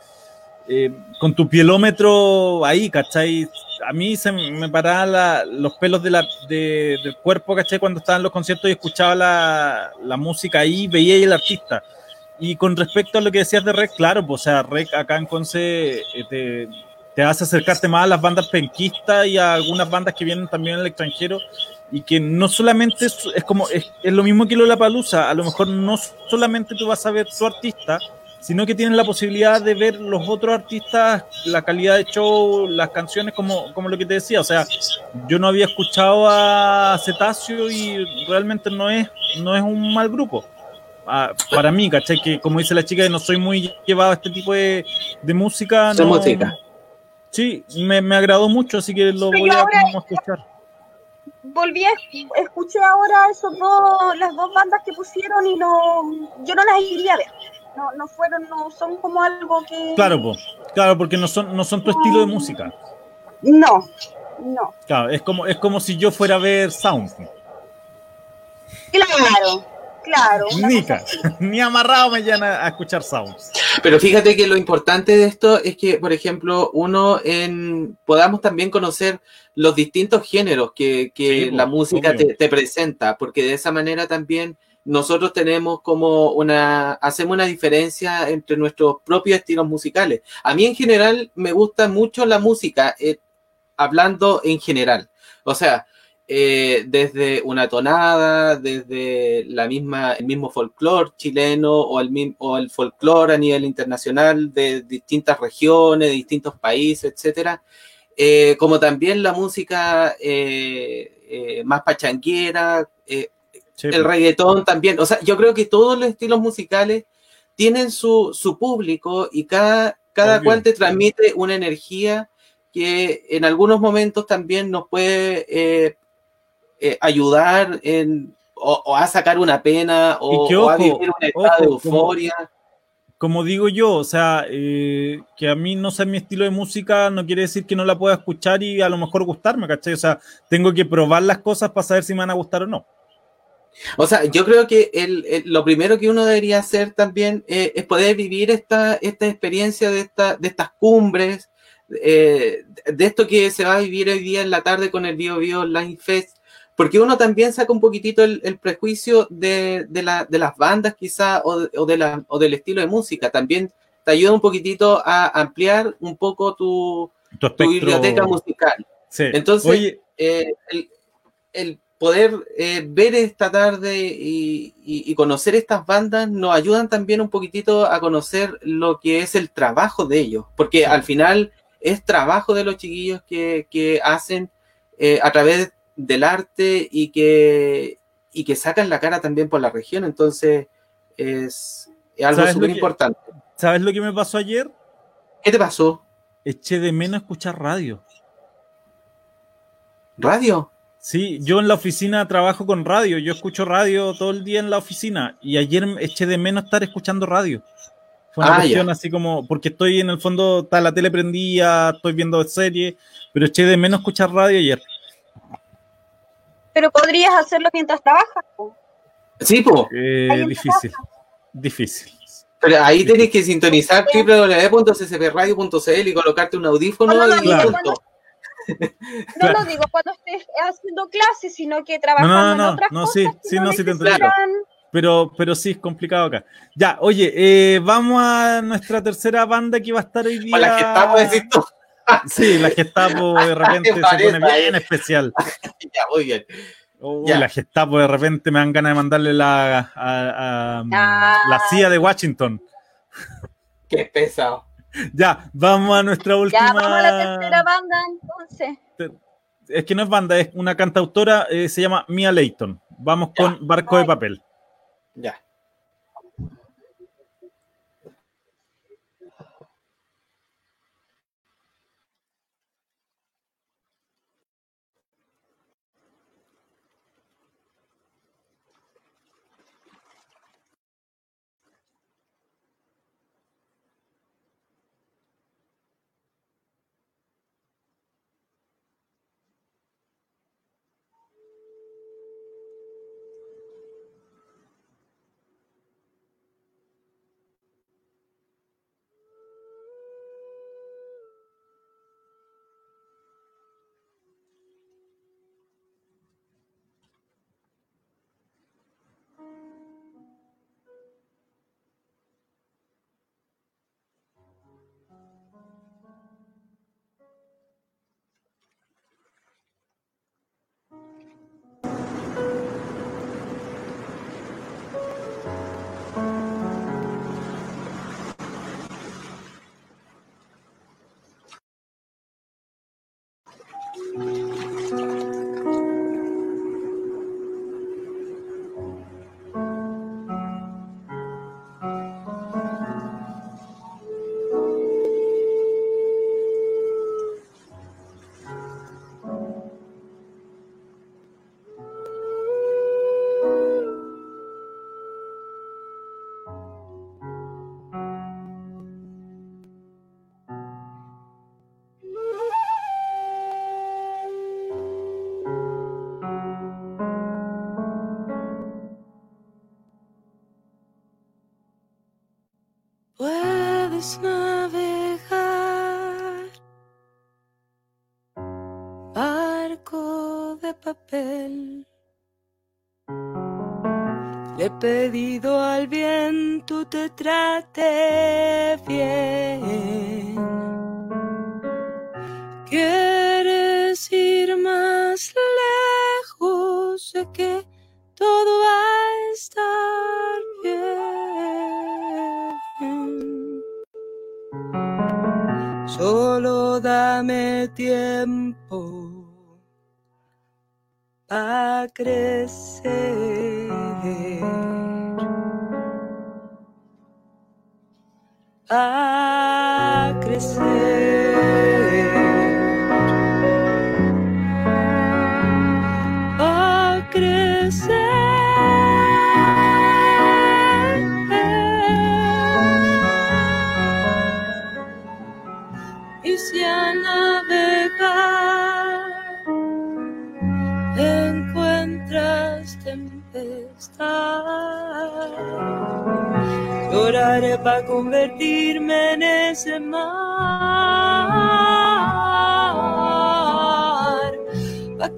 eh, con tu pielómetro ahí, ¿cachai? A mí se me paraban la- los pelos de la, de- del cuerpo, ¿cachai? Cuando estaba en los conciertos y escuchaba la, la música ahí, veía ahí el artista. Y con respecto a lo que decías de Rec, claro, pues, o sea, Rec acá en Conce eh, te hace acercarte más a las bandas penquistas y a algunas bandas que vienen también del extranjero y que no solamente es, es como es, es lo mismo que lo de la palusa, a lo mejor no solamente tú vas a ver tu artista, sino que tienes la posibilidad de ver los otros artistas, la calidad de show, las canciones, como, como lo que te decía. O sea, yo no había escuchado a Cetáceo y realmente no es, no es un mal grupo. Ah, para mí, ¿cachai? Que como dice la chica, no soy muy llevado a este tipo de, de música. No- música. Sí, me, me agradó mucho, así que lo voy a escuchar. Volví a esc- escuché ahora esos dos, las dos bandas que pusieron y no, yo no las iría a ver. No, no fueron, no son como algo que. Claro, po, claro, porque no son, no son tu estilo de música. No, no. Claro, es como, es como si yo fuera a ver Sound. Claro, claro. Nica, ni amarrado me llegan a, a escuchar Sound. Pero fíjate que lo importante de esto es que, por ejemplo, uno en podamos también conocer los distintos géneros que, que Sí, la po, música te, te presenta, porque de esa manera también nosotros tenemos como una, hacemos una diferencia entre nuestros propios estilos musicales. A mí en general me gusta mucho la música, eh, hablando en general. O sea, eh, desde una tonada, desde la misma, el mismo folclore chileno o el, o el folclore a nivel internacional de distintas regiones, de distintos países, etcétera. Eh, como también la música eh, más pachanguera, Sí, el po. reggaetón también. O sea, yo creo que todos los estilos musicales tienen su, su público y cada, cada Obvio. cual te transmite una energía que en algunos momentos también nos puede eh, eh, ayudar en, o, o a sacar una pena o, a vivir un estado de como- euforia. Como digo yo, o sea, eh, que a mí no sea mi estilo de música no quiere decir que no la pueda escuchar y a lo mejor gustarme, ¿cachai? O sea, tengo que probar las cosas para saber si me van a gustar o no. O sea, yo creo que el, el- lo primero que uno debería hacer también eh, es poder vivir esta, esta experiencia de, esta, de estas cumbres, eh, de esto que se va a vivir hoy día en la tarde con el Bio Bio Online Fest, porque uno también saca un poquitito el, el prejuicio de, de, la- de las bandas quizá o, de- o, de la, o del estilo de música, también te ayuda un poquitito a ampliar un poco tu, Tu biblioteca musical. Sí. Entonces, Oye, eh, el, el poder eh, ver esta tarde y, y- y conocer estas bandas nos ayudan también un poquitito a conocer lo que es el trabajo de ellos, porque al final es trabajo de los chiquillos que, que hacen eh, a través del arte y que, y que sacan la cara también por la región, entonces es, es algo ¿Sabes lo súper importante. ¿sabes lo que me pasó ayer? ¿Qué te pasó? Eché de menos escuchar radio. ¿Radio? Sí, yo en la oficina trabajo con radio, yo escucho radio todo el día en la oficina y ayer eché de menos estar escuchando radio. Fue una Ah, cuestión ya. así como, porque estoy en el fondo, está la tele prendida, estoy viendo series, pero eché de menos escuchar radio ayer. Pero podrías hacerlo mientras trabajas. po. Sí, pues. Eh, difícil, difícil. Pero ahí tienes que sintonizar www.ccpradio.cl y colocarte un audífono No, no, no, y claro. punto. No Claro. lo digo cuando estés haciendo clases, sino que trabajando No, no, no, en otras no, cosas sí, que sí, no, sí te necesitan Pero, pero sí, es complicado acá. Ya, oye, eh, vamos a nuestra tercera banda que va a estar hoy día. O la Gestapo, decís tú. Sí, la Gestapo de repente se pone bien ahí. especial. Ya, muy bien. Uy, Ya. la Gestapo de repente me dan ganas de mandarle la, a- a- Ah. la CIA de Washington. Qué pesado. Ya, vamos a nuestra última. Ya, vamos a la tercera banda entonces. Es que no es banda, es una cantautora, eh, se llama Mia Leighton. Vamos Ya. con Barco de Papel. Ya.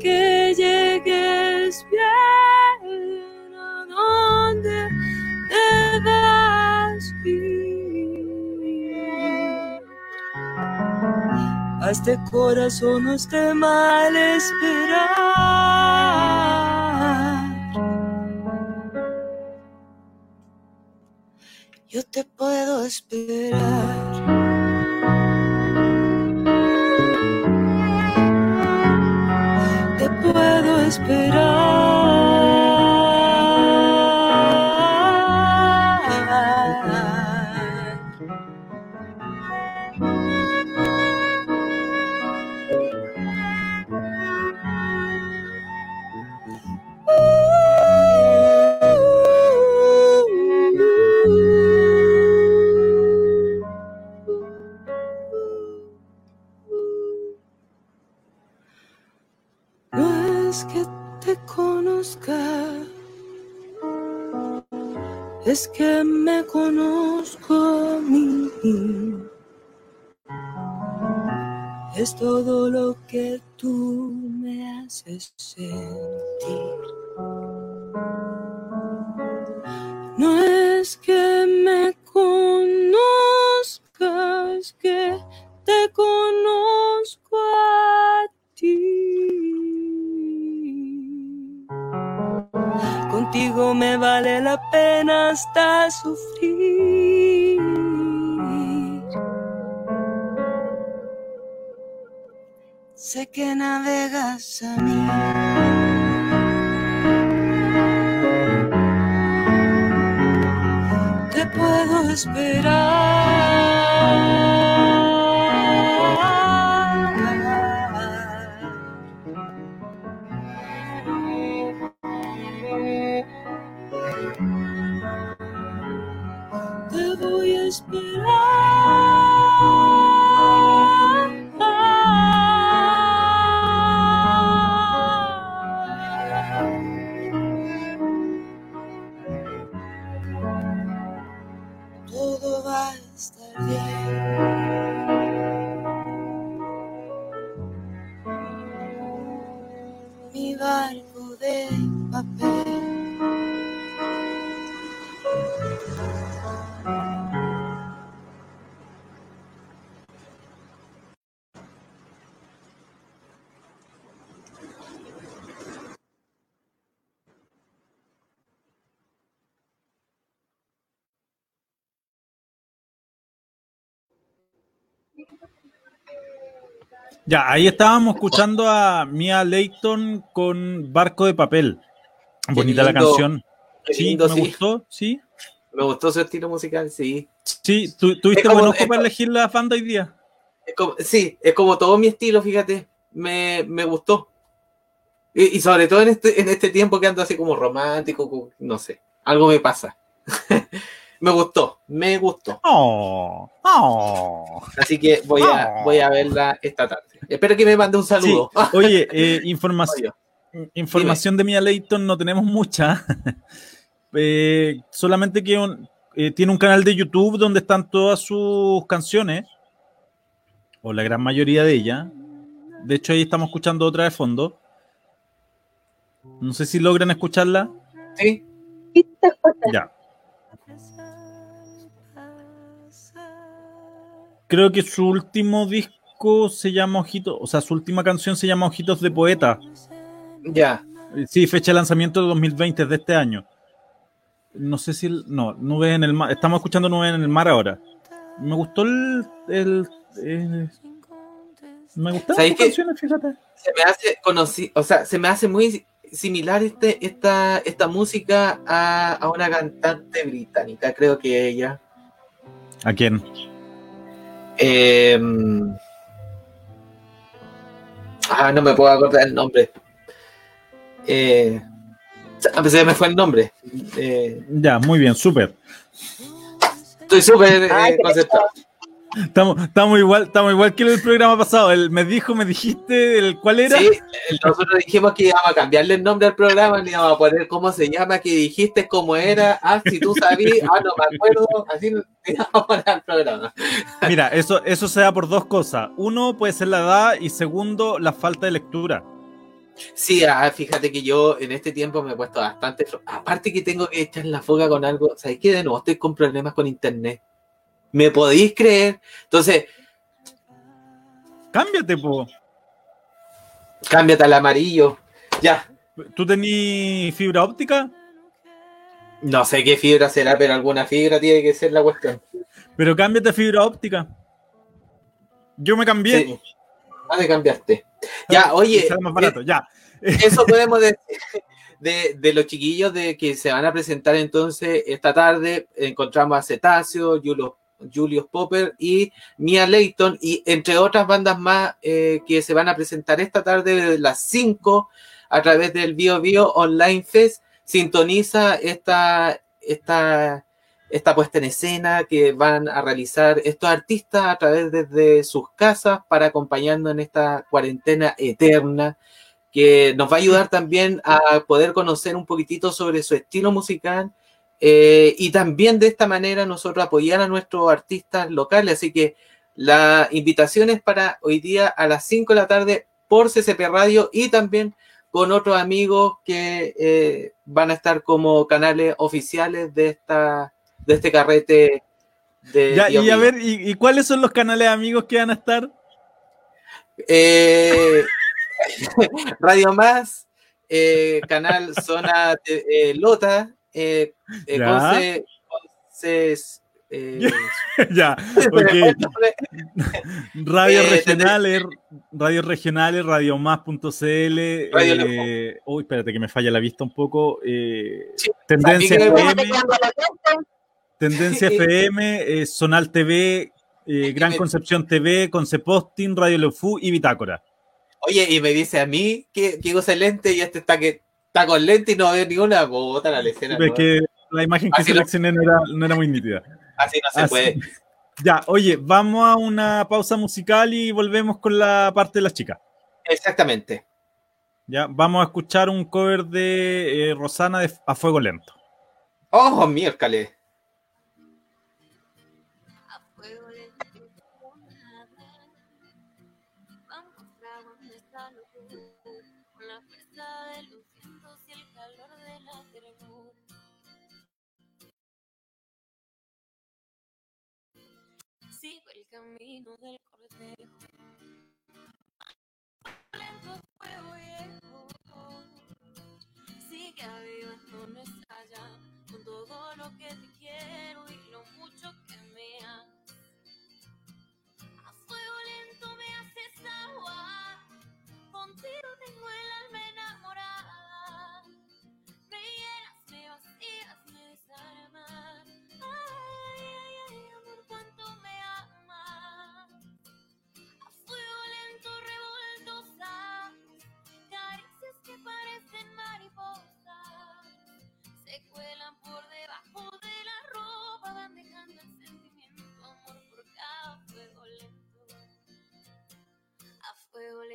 Que llegues bien a donde debas ir. A este corazón no esté mal esperar. Yo te puedo esperar. Puedo esperar. Conozco mí. Es todo lo que tú me haces sentir. es que la pena hasta sufrir. Sé que navegas a mí. Te puedo esperar. Ya, ahí estábamos escuchando a Mia Leighton con Barco de Papel. Bonita la canción. Sí, lindo, me sí. gustó, sí. Me gustó su estilo musical, sí. Sí, tu- tuviste buen ojo para elegir la banda hoy día. Es como- sí, es como todo mi estilo, fíjate. Me, me gustó. Y, y sobre todo en este, en este tiempo que ando así como romántico, no sé. Algo me pasa. me gustó, me gustó. Oh, oh. Así que voy a, voy a verla esta tarde. Espero que me mande un Sí, saludo. oye, eh, información, Oye, información de Mia Leighton no tenemos mucha. Eh, solamente que un- eh, tiene un canal de YouTube donde están todas sus canciones, o la gran mayoría de ellas. De hecho, ahí estamos escuchando otra de fondo. No sé si logran escucharla. Sí. Ya. Creo que su último disco se llama Ojitos, o sea, su última canción se llama Ojitos de Poeta. Ya. Eh, Sí, fecha de lanzamiento de 2020, es de este año. No sé si. el- no, Nubes en el mar. Estamos escuchando Nubes en el mar ahora. Me gustó el. el- eh, me gustaron ¿Sabéis sus qué? canciones, fíjate. se me hace conocí, o sea, se me hace muy similar este, esta, esta música a, a una cantante británica, creo que ella. ¿A quién? Eh, ah, no me puedo acordar el nombre. Eh, se se me fue el nombre. Eh, Ya, muy bien, súper. estoy súper eh, concentrado. Estamos, estamos igual, estamos igual que el programa pasado. El me dijo, me dijiste, el cuál era. Sí, nosotros dijimos que íbamos a cambiarle el nombre al programa, le íbamos a poner cómo se llama, que dijiste cómo era, ah, si tú sabías, ah, no me acuerdo, así le íbamos a poner al programa. Mira, eso, eso se da por dos cosas. Uno puede ser la edad y segundo, la falta de lectura. Sí, ah, fíjate que yo en este tiempo me he puesto bastante. Aparte que tengo que echar la foga con algo. ¿Sabes qué? De nuevo estoy con problemas con internet. ¿Me podéis creer? Entonces, Cámbiate, po. cámbiate al amarillo. Ya. ¿Tú tenés fibra óptica? No sé qué fibra será, pero alguna fibra tiene que ser la cuestión. Pero cámbiate a fibra óptica. Yo me cambié. Sí. Ah, de cambiaste. Ya, oye, más barato, ya. Eso podemos decir de, de los chiquillos de que se van a presentar entonces esta tarde. Encontramos a Cetáceo, Julius, Julius Popper y Mia Leighton, y entre otras bandas más eh, que se van a presentar esta tarde desde las 5 a través del Bio Bio Online Fest. Sintoniza esta, esta, esta puesta en escena que van a realizar estos artistas a través desde sus casas para acompañarnos en esta cuarentena eterna que nos va a ayudar también a poder conocer un poquitito sobre su estilo musical eh, y también de esta manera nosotros apoyar a nuestros artistas locales. Así que la invitación es para hoy día a las 5 de la tarde por CCP Radio y también con otros amigos que eh, van a estar como canales oficiales de esta, de este carrete de Ya, y a ver, ¿y, y cuáles son los canales amigos que van a estar? Eh, Radio Más, canal Zona Lota, eh, eh, Ya. Conce- eh. Radio regionales, radio regionales. Radio Eh, uy, espérate que me falla la vista un poco. eh, Sí, Tendencia FM, Tendencia. FM, Sonal TV, eh, Gran me- Concepción TV, Conceposting, Radio Lefu y Bitácora. Oye, y me dice a mí que, que use lente y este está que está con lente y no ve ninguna bota la lección. Es que la imagen que Así no- seleccioné no era, no era muy nítida. Así no se Así- puede. Ya, oye, vamos a una pausa musical y volvemos con la parte de las chicas. Exactamente. Ya, vamos a escuchar un cover de eh, Rosana de A Fuego Lento. Oh, miércoles. Camino del cortejo. Lento fuego viejo. Sigue avivando nuestra llama con todo lo que te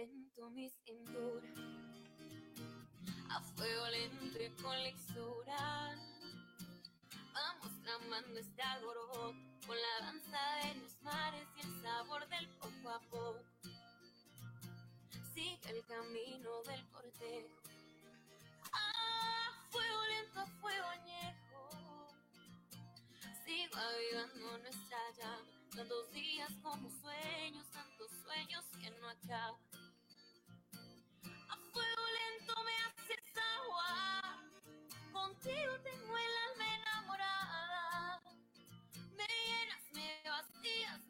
lento mi cintura, a fuego lento y con lisura. Vamos tramando este alboroto con la danza de los mares y el sabor del poco a poco. Sigue el camino del cortejo. A fuego lento, a fuego añejo. Sigo avivando nuestra llama. Tantos días como sueños, tantos sueños que no acaban. Contigo tengo el alma enamorada. Me llenas, me vacías,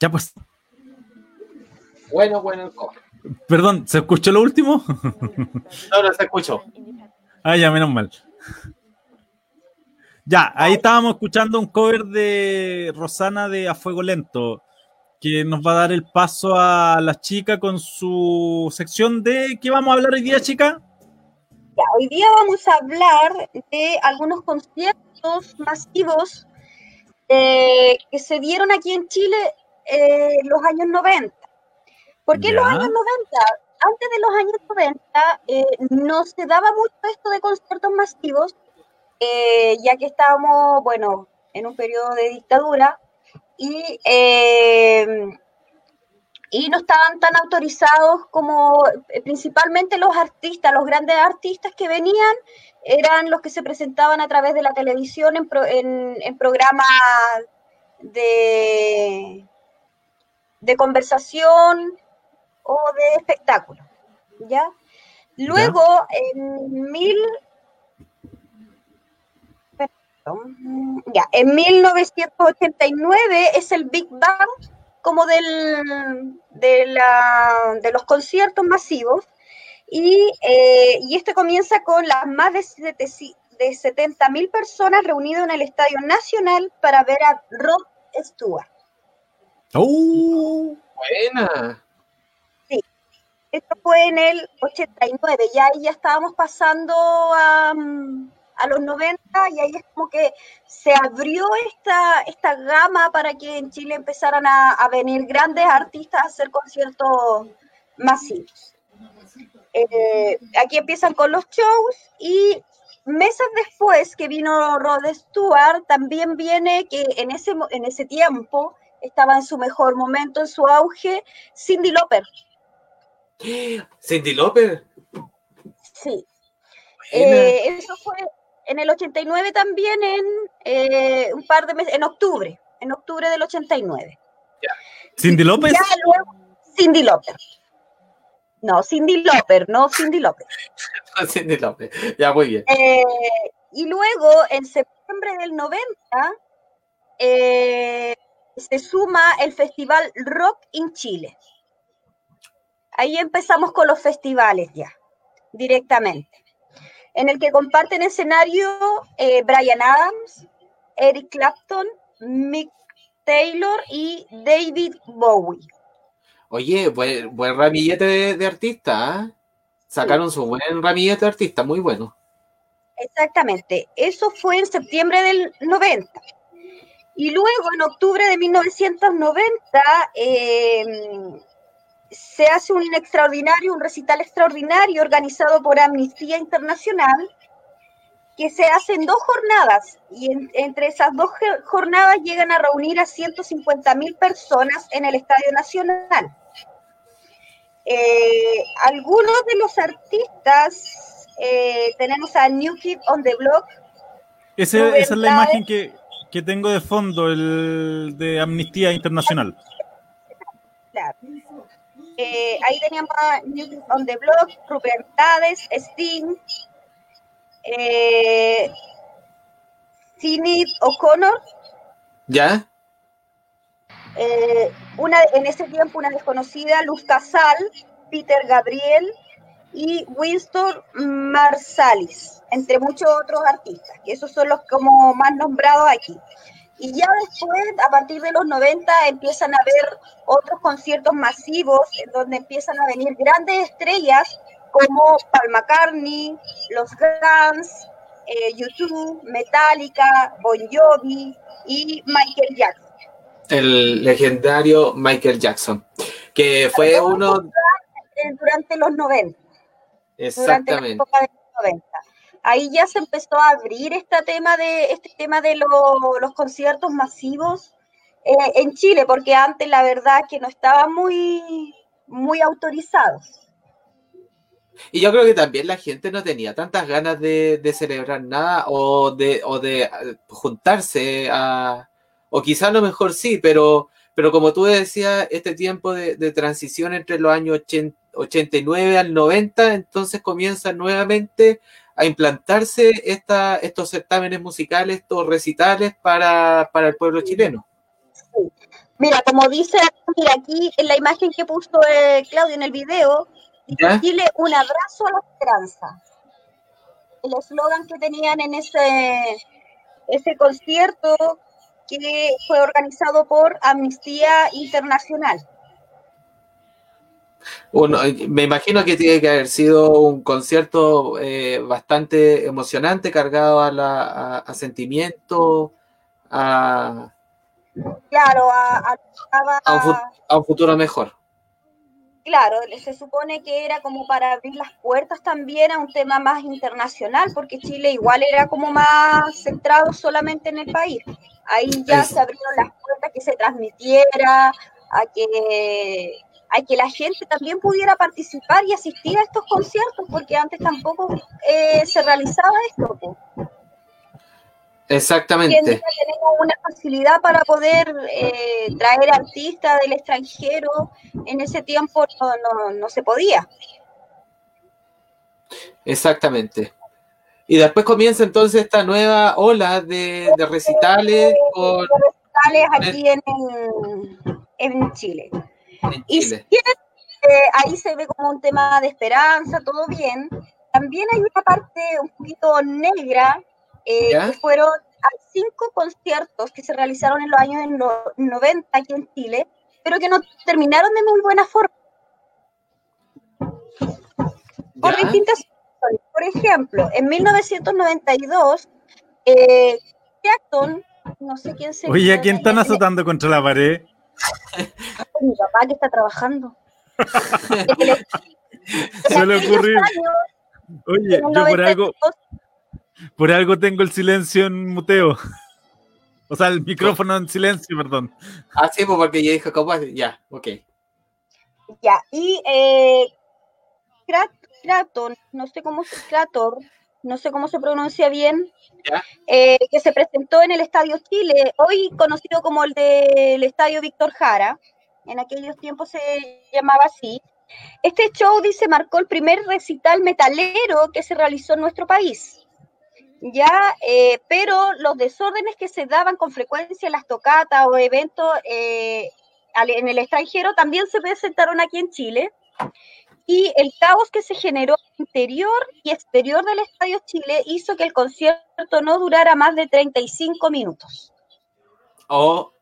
Ya pues, Bueno, bueno, perdón, ¿se escuchó lo último? no, no se escuchó. ah, ya, menos mal. Ya, ahí estábamos escuchando un cover de Rosana de A Fuego Lento. que nos va a dar el paso a la chica con su sección de ¿qué vamos a hablar hoy día, chica? Ya, hoy día vamos a hablar de algunos conciertos masivos eh, que se dieron aquí en Chile eh, los años 90. ¿Por qué los años 90? Antes de los años 90 eh, no se daba mucho esto de conciertos masivos, eh, ya que estábamos, bueno, en un periodo de dictadura y, y no estaban tan autorizados como principalmente los artistas, los grandes artistas que venían eran los que se presentaban a través de la televisión en, pro- en- en programas de, de conversación o de espectáculo, ¿ya? Luego, en mil... Perdón, Ya, en 1989 es el Big Bang como del, de, la- de los conciertos masivos y, eh, y este comienza con las más de, 70 mil personas reunidas en el Estadio Nacional para ver a Rod Stewart. ¡Oh! Buena. Sí, esto fue en el 89, ya ahí ya estábamos pasando a, mm, a los 90 y ahí es como que se abrió esta, esta gama para que en Chile empezaran a, a venir grandes artistas a hacer conciertos masivos. Eh, aquí empiezan con los shows y meses después que vino Rod Stewart, también viene que en ese, en ese tiempo estaba en su mejor momento, en su auge, Cindy Lauper. Cindy Lauper. Sí. Eh, eso fue en el 89 también, en eh, un par de meses, en octubre, en octubre del 89. Cindy López. Ya luego, Cindy Lauper. No, Cindy Lauper, no Cindy Lauper. Cindy Lauper. Ya, muy bien. Eh, y luego, en septiembre del 90, eh, se suma el festival Rock in Chile. Ahí empezamos con los festivales ya, directamente. En el que comparten escenario eh, Brian Adams, Eric Clapton, Mick Taylor y David Bowie. Oye, buen, buen ramillete de, de artista, ¿ah? Sacaron su buen ramillete de artista, muy bueno. Exactamente. Eso fue en septiembre del 90. Y luego, en octubre de 1990, eh, se hace un extraordinario, un recital extraordinario organizado por Amnistía Internacional, que se hace en dos jornadas. Y en- entre esas dos jornadas llegan a reunir a 150 mil personas en el Estadio Nacional. Eh, algunos de los artistas, eh, tenemos a New Kid on the Block, Ese- esa es la imagen que, que tengo de fondo, el de Amnistía Internacional. Claro. Eh, ahí teníamos a New Kids on the Block, Rupert Blades, Sting, eh, O'Connor, ¿Ya? eh, una, en ese tiempo una desconocida, Luz Casal, Peter Gabriel y Winston Marsalis, entre muchos otros artistas, que esos son los como más nombrados aquí. Y ya después, a partir de los 90, empiezan a haber otros conciertos masivos, en donde empiezan a venir grandes estrellas como Paul McCartney, los Guns, eh, YouTube, Metallica, Bon Jovi y Michael Jackson. El legendario Michael Jackson, que fue uno, Durante los 90. Durante la exactamente. época de los 90. Ahí ya se empezó a abrir este tema de, este tema de lo- los conciertos masivos eh, en Chile, porque antes la verdad que no estaban muy, muy autorizados. Y yo creo que también la gente no tenía tantas ganas de, de celebrar nada o de, o de eh, juntarse a, o quizá a lo mejor sí, pero, pero como tú decías, este tiempo de, de transición entre los años 80 89 al 90, entonces comienzan nuevamente a implantarse esta, estos certámenes musicales, estos recitales para, para el pueblo chileno. Mira, como dice, mira aquí en la imagen que puso eh, Claudio en el video, dice. Chile, un abrazo a la esperanza. El eslogan que tenían en ese, ese concierto que fue organizado por Amnistía Internacional. Uno, me imagino que tiene que haber sido un concierto eh, bastante emocionante, cargado a, la, a, a sentimiento, a, Claro, un, a un futuro mejor. claro, se supone que era como para abrir las puertas también a un tema más internacional, porque Chile igual era como más centrado solamente en el país. Ahí ya se abrieron las puertas que se transmitiera, a que, a que la gente también pudiera participar y asistir a estos conciertos, porque antes tampoco eh, se realizaba esto. Exactamente. tenemos una facilidad para poder eh, traer artistas del extranjero. En ese tiempo no, no, no se podía. Exactamente. Y después comienza entonces esta nueva ola de, de recitales con, Tales aquí en, en Chile. en Y si eh, ahí se ve como un tema de esperanza, todo bien, también hay una parte un poquito negra, eh, que fueron cinco conciertos que se realizaron en los años en los 90 aquí en Chile, pero que no terminaron de muy buena forma. por ¿Ya? distintas razones. Por ejemplo, en 1992, eh, Jackson, no sé quién se Oye, ¿a quién están azotando contra la pared? Mi papá que está trabajando. Suele ocurrir. Oye, yo por algo, por algo tengo el silencio en muteo. O sea, el micrófono en silencio, perdón. Ah, sí, pues porque yo dije, ¿cómo? Ya, ok. Ya, y eh, Crat- Craton, no sé cómo se no sé cómo se pronuncia bien, eh, que se presentó en el Estadio Chile, hoy conocido como el del Estadio Víctor Jara, en aquellos tiempos se llamaba así. Este show, dice, marcó el primer recital metalero que se realizó en nuestro país. Ya, eh, pero los desórdenes que se daban con frecuencia en las tocatas o eventos eh, en el extranjero también se presentaron aquí en Chile. Y el caos que se generó interior y exterior del Estadio Chile hizo que el concierto no durara más de 35 minutos. O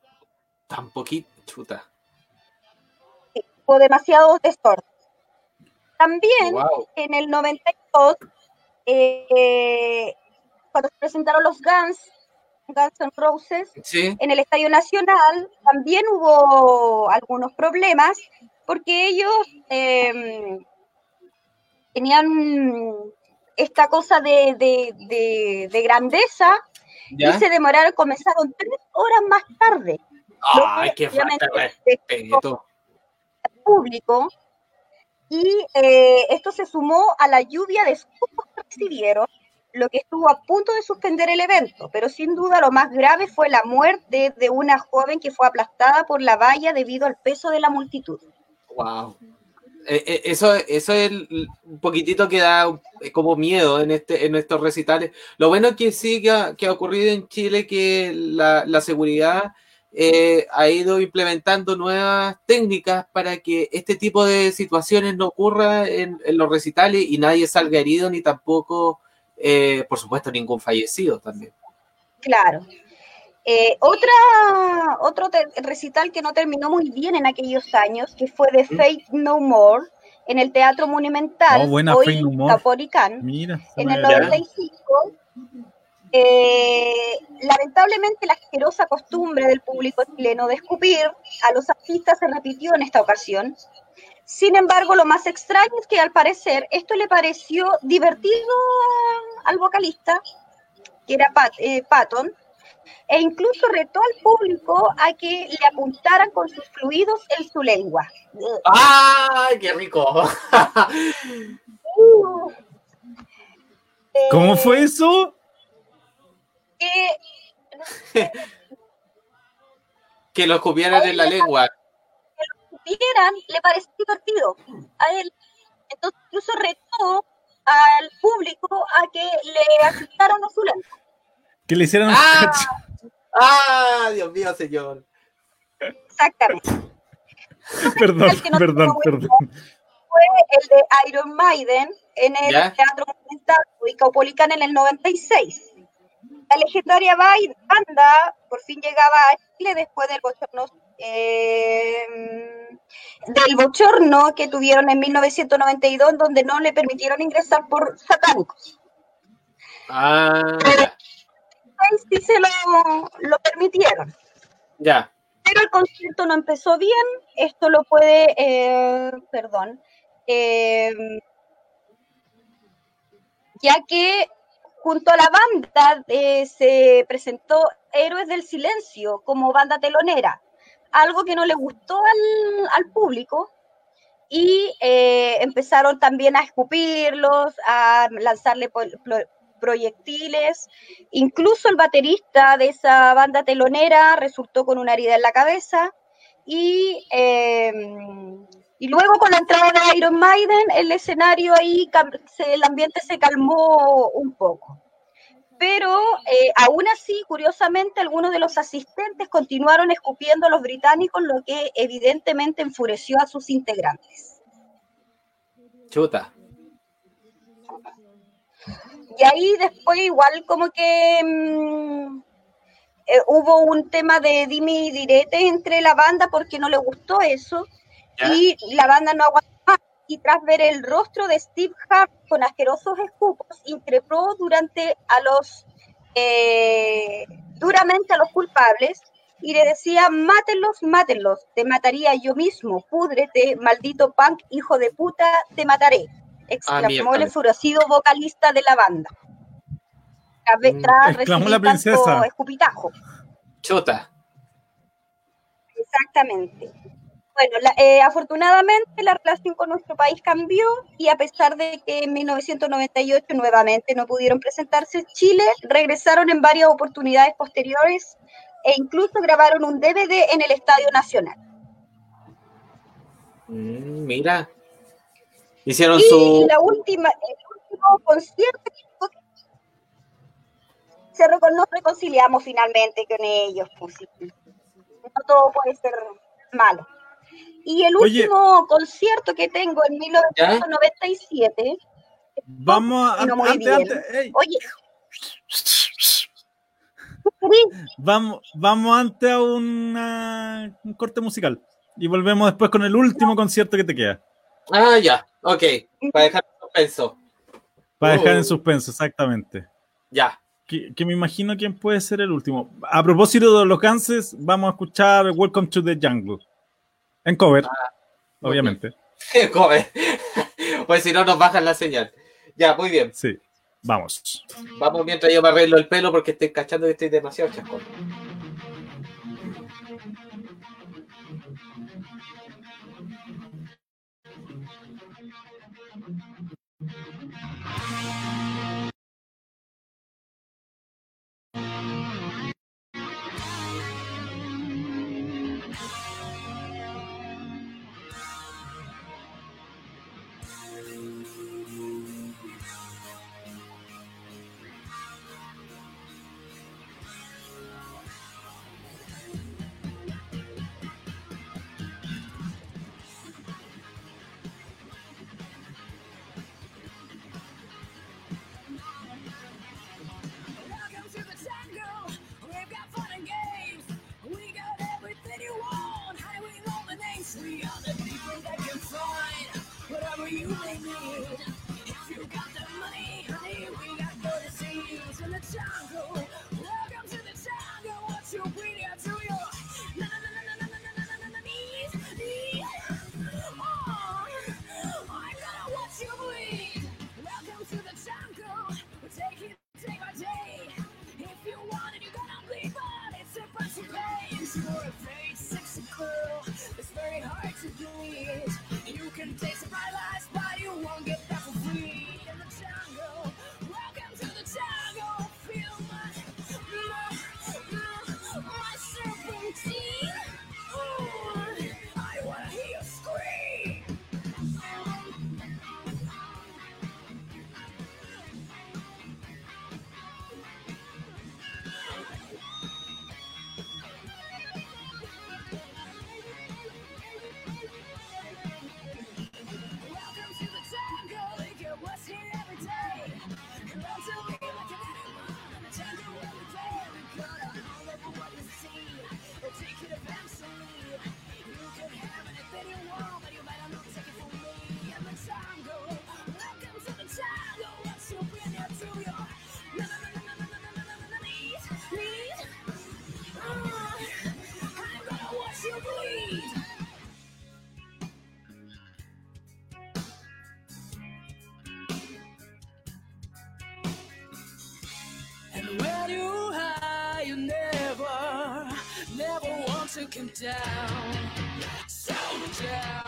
tan poquito, chuta. Hubo demasiados desórdenes. También Wow. en el 92, eh, cuando se presentaron los Guns, Guns N' Roses, Sí. en el Estadio Nacional también hubo algunos problemas porque ellos eh, tenían esta cosa de, de- de- de grandeza ¿Ya? y se demoraron, comenzaron tres horas más tarde. Ay, qué falta respeto. público y eh, esto se sumó a la lluvia de escupos que recibieron, lo que estuvo a punto de suspender el evento, pero sin duda lo más grave fue la muerte de una joven que fue aplastada por la valla debido al peso de la multitud. Wow. Eh, eh, eso, eso es el- un poquitito que da como miedo en este en estos recitales. Lo bueno que sí que ha, que ha ocurrido en Chile que la, la seguridad eh, ha ido implementando nuevas técnicas para que este tipo de situaciones no ocurra en, los recitales y nadie salga herido ni tampoco, por supuesto, ningún fallecido también. Claro. Eh, otra, otro recital que no terminó muy bien en aquellos años, que fue de Fate No More, en el Teatro Monumental, Oh, buena hoy No More. Capolicán, Mira. en el había- 95. eh, lamentablemente la asquerosa costumbre del público chileno de escupir a los artistas se repitió en esta ocasión. Sin embargo, lo más extraño es que al parecer esto le pareció divertido al vocalista, que era Pat- eh, Patton, e incluso retó al público a que le apuntaran con sus fluidos en su lengua. ¡Ay, qué rico! Uh, ¿Cómo fue eso? que Que lo escupieran en la lengua. supieran, le pareció divertido a él. Entonces incluso retó al público a que le aceptaran a su lengua. Que le hicieran ¡Ah! ¡Ah, Dios mío, señor! Exactamente. Perdón, El que no perdón, perdón. Fue el de Iron Maiden en el ¿Ya? Teatro Monumental, ubicado Polican en el 96. la legendaria banda por fin llegaba a Chile después del bochorno, eh, del bochorno que tuvieron en 1992, donde no le permitieron ingresar por satánicos. Ah, Ahí sí se lo, lo permitieron. ya. Pero el concierto no empezó bien. Esto lo puede, eh, perdón, eh, ya que junto a la banda eh, se presentó Héroes del Silencio como banda telonera, algo que no le gustó al, al público y eh, empezaron también a escupirlos, a lanzarle proyectiles. Incluso el baterista de esa banda telonera resultó con una herida en la cabeza y, eh, y luego con la entrada de Iron Maiden el escenario ahí, el ambiente se calmó un poco. Pero eh, aún así, curiosamente, algunos de los asistentes continuaron escupiendo a los británicos, lo que evidentemente enfureció a sus integrantes. Chuta. Y ahí después igual como que mm, eh, hubo un tema de dime y direte entre la banda porque no le gustó eso y la banda no aguantó más. Y tras ver el rostro de Steve Hart con asquerosos escupos, increpó durante a los eh, duramente a los culpables y le decía mátenlos, mátenlos, te mataría yo mismo, púdrete, maldito punk, hijo de puta, te mataré, exclamó el enfurecido vocalista de la banda. Mm, tras exclamó la tanto princesa. escupitajo. Chuta. Exactamente. Bueno, la- eh, afortunadamente la relación con nuestro país cambió y a pesar de que en 1998 nuevamente no pudieron presentarse en Chile, regresaron en varias oportunidades posteriores e incluso grabaron un DVD en el Estadio Nacional. Mm, mira. Hicieron Y su. la última, el último concierto que tuvo que- se recon- nos reconciliamos finalmente con ellos. pues. No todo puede ser malo. Y el Oye. último concierto que tengo en 1997, Vamos a, y no muy antes, bien. antes, ey, Oye, vamos, vamos antes a una- un corte musical y volvemos después con el último concierto que te queda. Ah, ya. Ok. Para dejar en suspenso. Para dejar Oh. en suspenso, exactamente. Ya. Que, que me imagino quién puede ser el último. A propósito de los Ganses, vamos a escuchar Welcome to the Jungle. En cover, muy obviamente. Come. Pues si no, nos bajan la señal. Ya, muy bien. Sí, vamos. Vamos mientras yo me arreglo el pelo porque estoy cachando que estoy demasiado chascón. Down, down,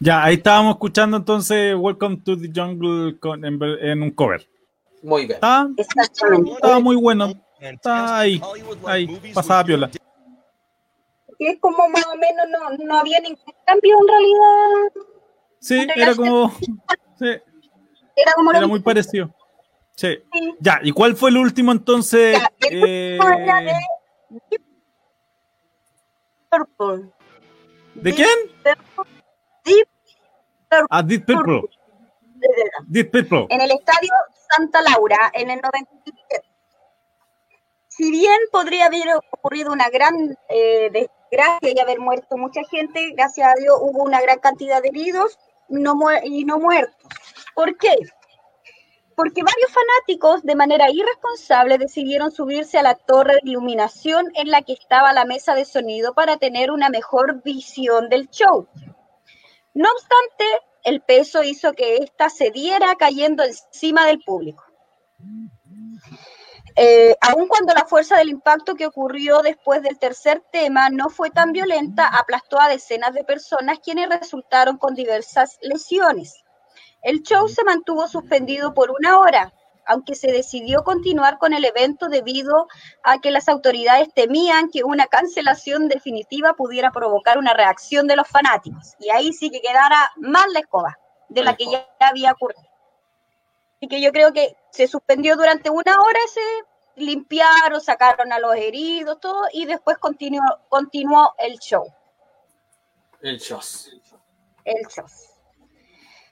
Ya, ahí estábamos escuchando entonces Welcome to the Jungle con- en, un cover. Muy bien. Estaba, Exactamente. estaba muy bueno. Está ahí, ahí, pasaba piola. Que es como más o menos no, no había ningún cambio en realidad. Sí, En era como. Sí, Era como era muy parecido. Sí. Ya, ¿y cuál fue el último entonces? Ya, el Eh, de. ¿De quién? Purple. Ah, Deep Purple. Deep Purple. en el estadio Santa Laura en el 97. Si bien podría haber ocurrido una gran eh, desgracia y haber muerto mucha gente, gracias a Dios hubo una gran cantidad de heridos no y no muertos. ¿Por qué? Porque varios fanáticos de manera irresponsable decidieron subirse a la torre de iluminación en la que estaba la mesa de sonido para tener una mejor visión del show. No obstante, el peso hizo que ésta cediera cayendo encima del público. Eh, aun cuando la fuerza del impacto que ocurrió después del tercer tema no fue tan violenta, aplastó a decenas de personas quienes resultaron con diversas lesiones. El show se mantuvo suspendido por una hora, aunque se decidió continuar con el evento debido a que las autoridades temían que una cancelación definitiva pudiera provocar una reacción de los fanáticos. Y ahí sí que quedara más la escoba de la que ya había ocurrido. Así que yo creo que se suspendió durante una hora, se limpiaron, sacaron a los heridos, todo, y después continuó, continuó el show. El shows. el show.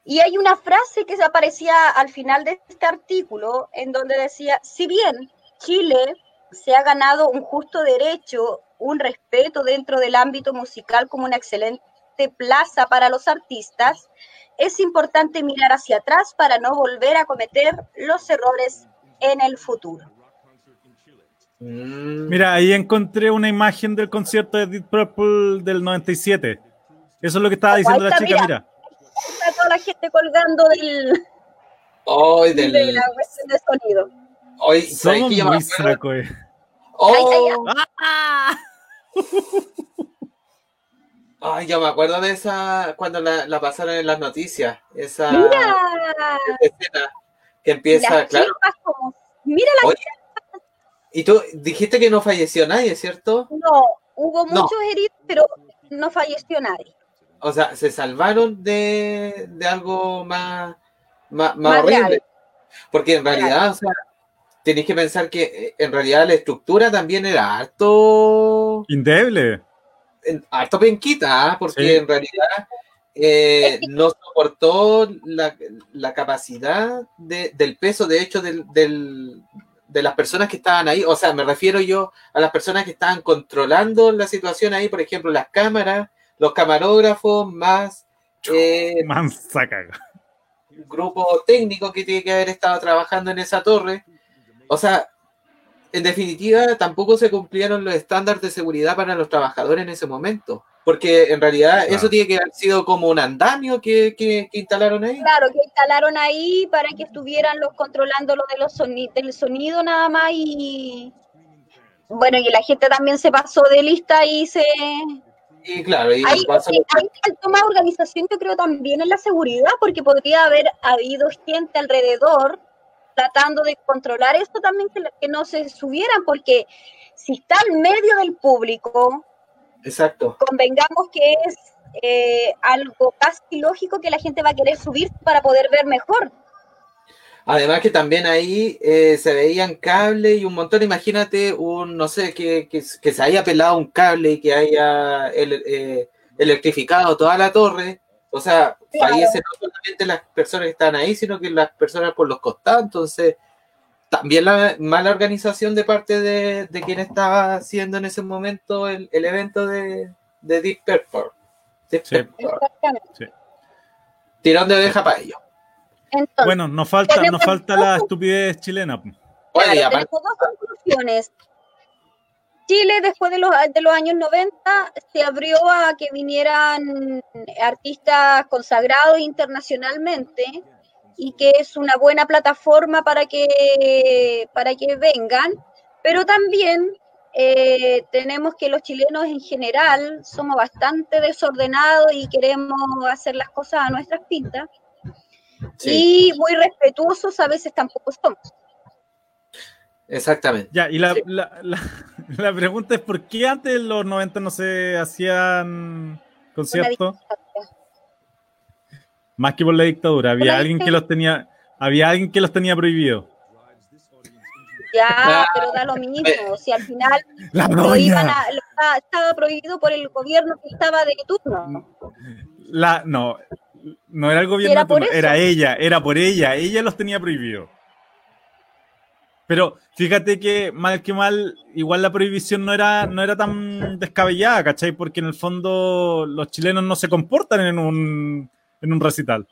Y hay una frase que se aparecía al final de este artículo en donde decía, si bien Chile se ha ganado un justo derecho, un respeto dentro del ámbito musical como una excelente plaza para los artistas, es importante mirar hacia atrás para no volver a cometer los errores en el futuro. Mira, ahí encontré una imagen del concierto de Deep Purple del 97. Eso es lo que estaba diciendo la chica, mira. mira. Está toda la gente colgando del, Hoy de del. la cuestión de sonido. Hoy, ¿sabes Somos me muy saco, eh. Oh. Ay, yo me acuerdo de esa cuando la, la pasaron en las noticias. Esa Mira, escena que empieza, las claro. como, mira la Oye, y tú dijiste que no falleció nadie, ¿cierto? No, Hubo No. muchos heridos, pero no falleció nadie. O sea, se salvaron de, de algo más, más, más Más horrible. Porque en realidad, o sea, tenéis que pensar que eh, en realidad la estructura también era harto, Indeble. harto penquita, ¿ah? porque Sí. en realidad eh, no soportó la, la capacidad de- del peso, de hecho, del, del- de las personas que estaban ahí. O sea, me refiero yo a las personas que estaban controlando la situación ahí, por ejemplo, las cámaras, los camarógrafos, más eh, Mansa caga. un grupo técnico que tiene que haber estado trabajando en esa torre. O sea, en definitiva, tampoco se cumplieron los estándares de seguridad para los trabajadores en ese momento. Porque en realidad Claro. eso tiene que haber sido como un andamio que, que- que instalaron ahí. Claro, que instalaron ahí para que estuvieran los controlando lo de los soni- del sonido nada más y bueno, y la gente también se pasó de lista y se Y claro, y ahí, pasó- ahí faltó más organización yo creo también en la seguridad porque podría haber habido gente alrededor tratando de controlar esto también que, que no se subieran porque si está en medio del público Exacto. convengamos que es eh, algo casi lógico que la gente va a querer subir para poder ver mejor. Además que también ahí eh, se veían cables y un montón, imagínate un, no sé, que, que, que se haya pelado un cable y que haya eh, electrificado toda la torre. O sea, Claro. fallecen no solamente las personas que están ahí, sino que las personas por los costados. Entonces, también la mala organización de parte de, de quien estaba haciendo en ese momento el, el evento de, de Deep Purple. Deep Sí. Purple. Tirón de oreja para ellos. Entonces, Bueno, nos falta, nos falta la estupidez chilena. Claro, tenemos dos conclusiones. Chile, después de los, de los años 90, se abrió a que vinieran artistas consagrados internacionalmente y que es una buena plataforma para que, para que vengan, pero también eh, tenemos que los chilenos en general somos bastante desordenados y queremos hacer las cosas a nuestras pintas Sí, y muy respetuosos a veces tampoco somos. exactamente. Ya, y la, Sí. la, la- la pregunta es: ¿por qué antes de los 90 no se hacían conciertos? Más que por la dictadura, había Una alguien que los tenía, había alguien que los tenía prohibido. Ya, Ah, pero da lo mismo. Si al final La lo iban doña. a- lo estaba- estaba prohibido por el gobierno que estaba de turno. La, no, no era el gobierno, era turno, ella, era por ella, ella los tenía prohibido. Pero fíjate que mal que mal, igual la prohibición no era, no era tan descabellada, ¿cachai? Porque en el fondo los chilenos no se comportan en un, en un recital.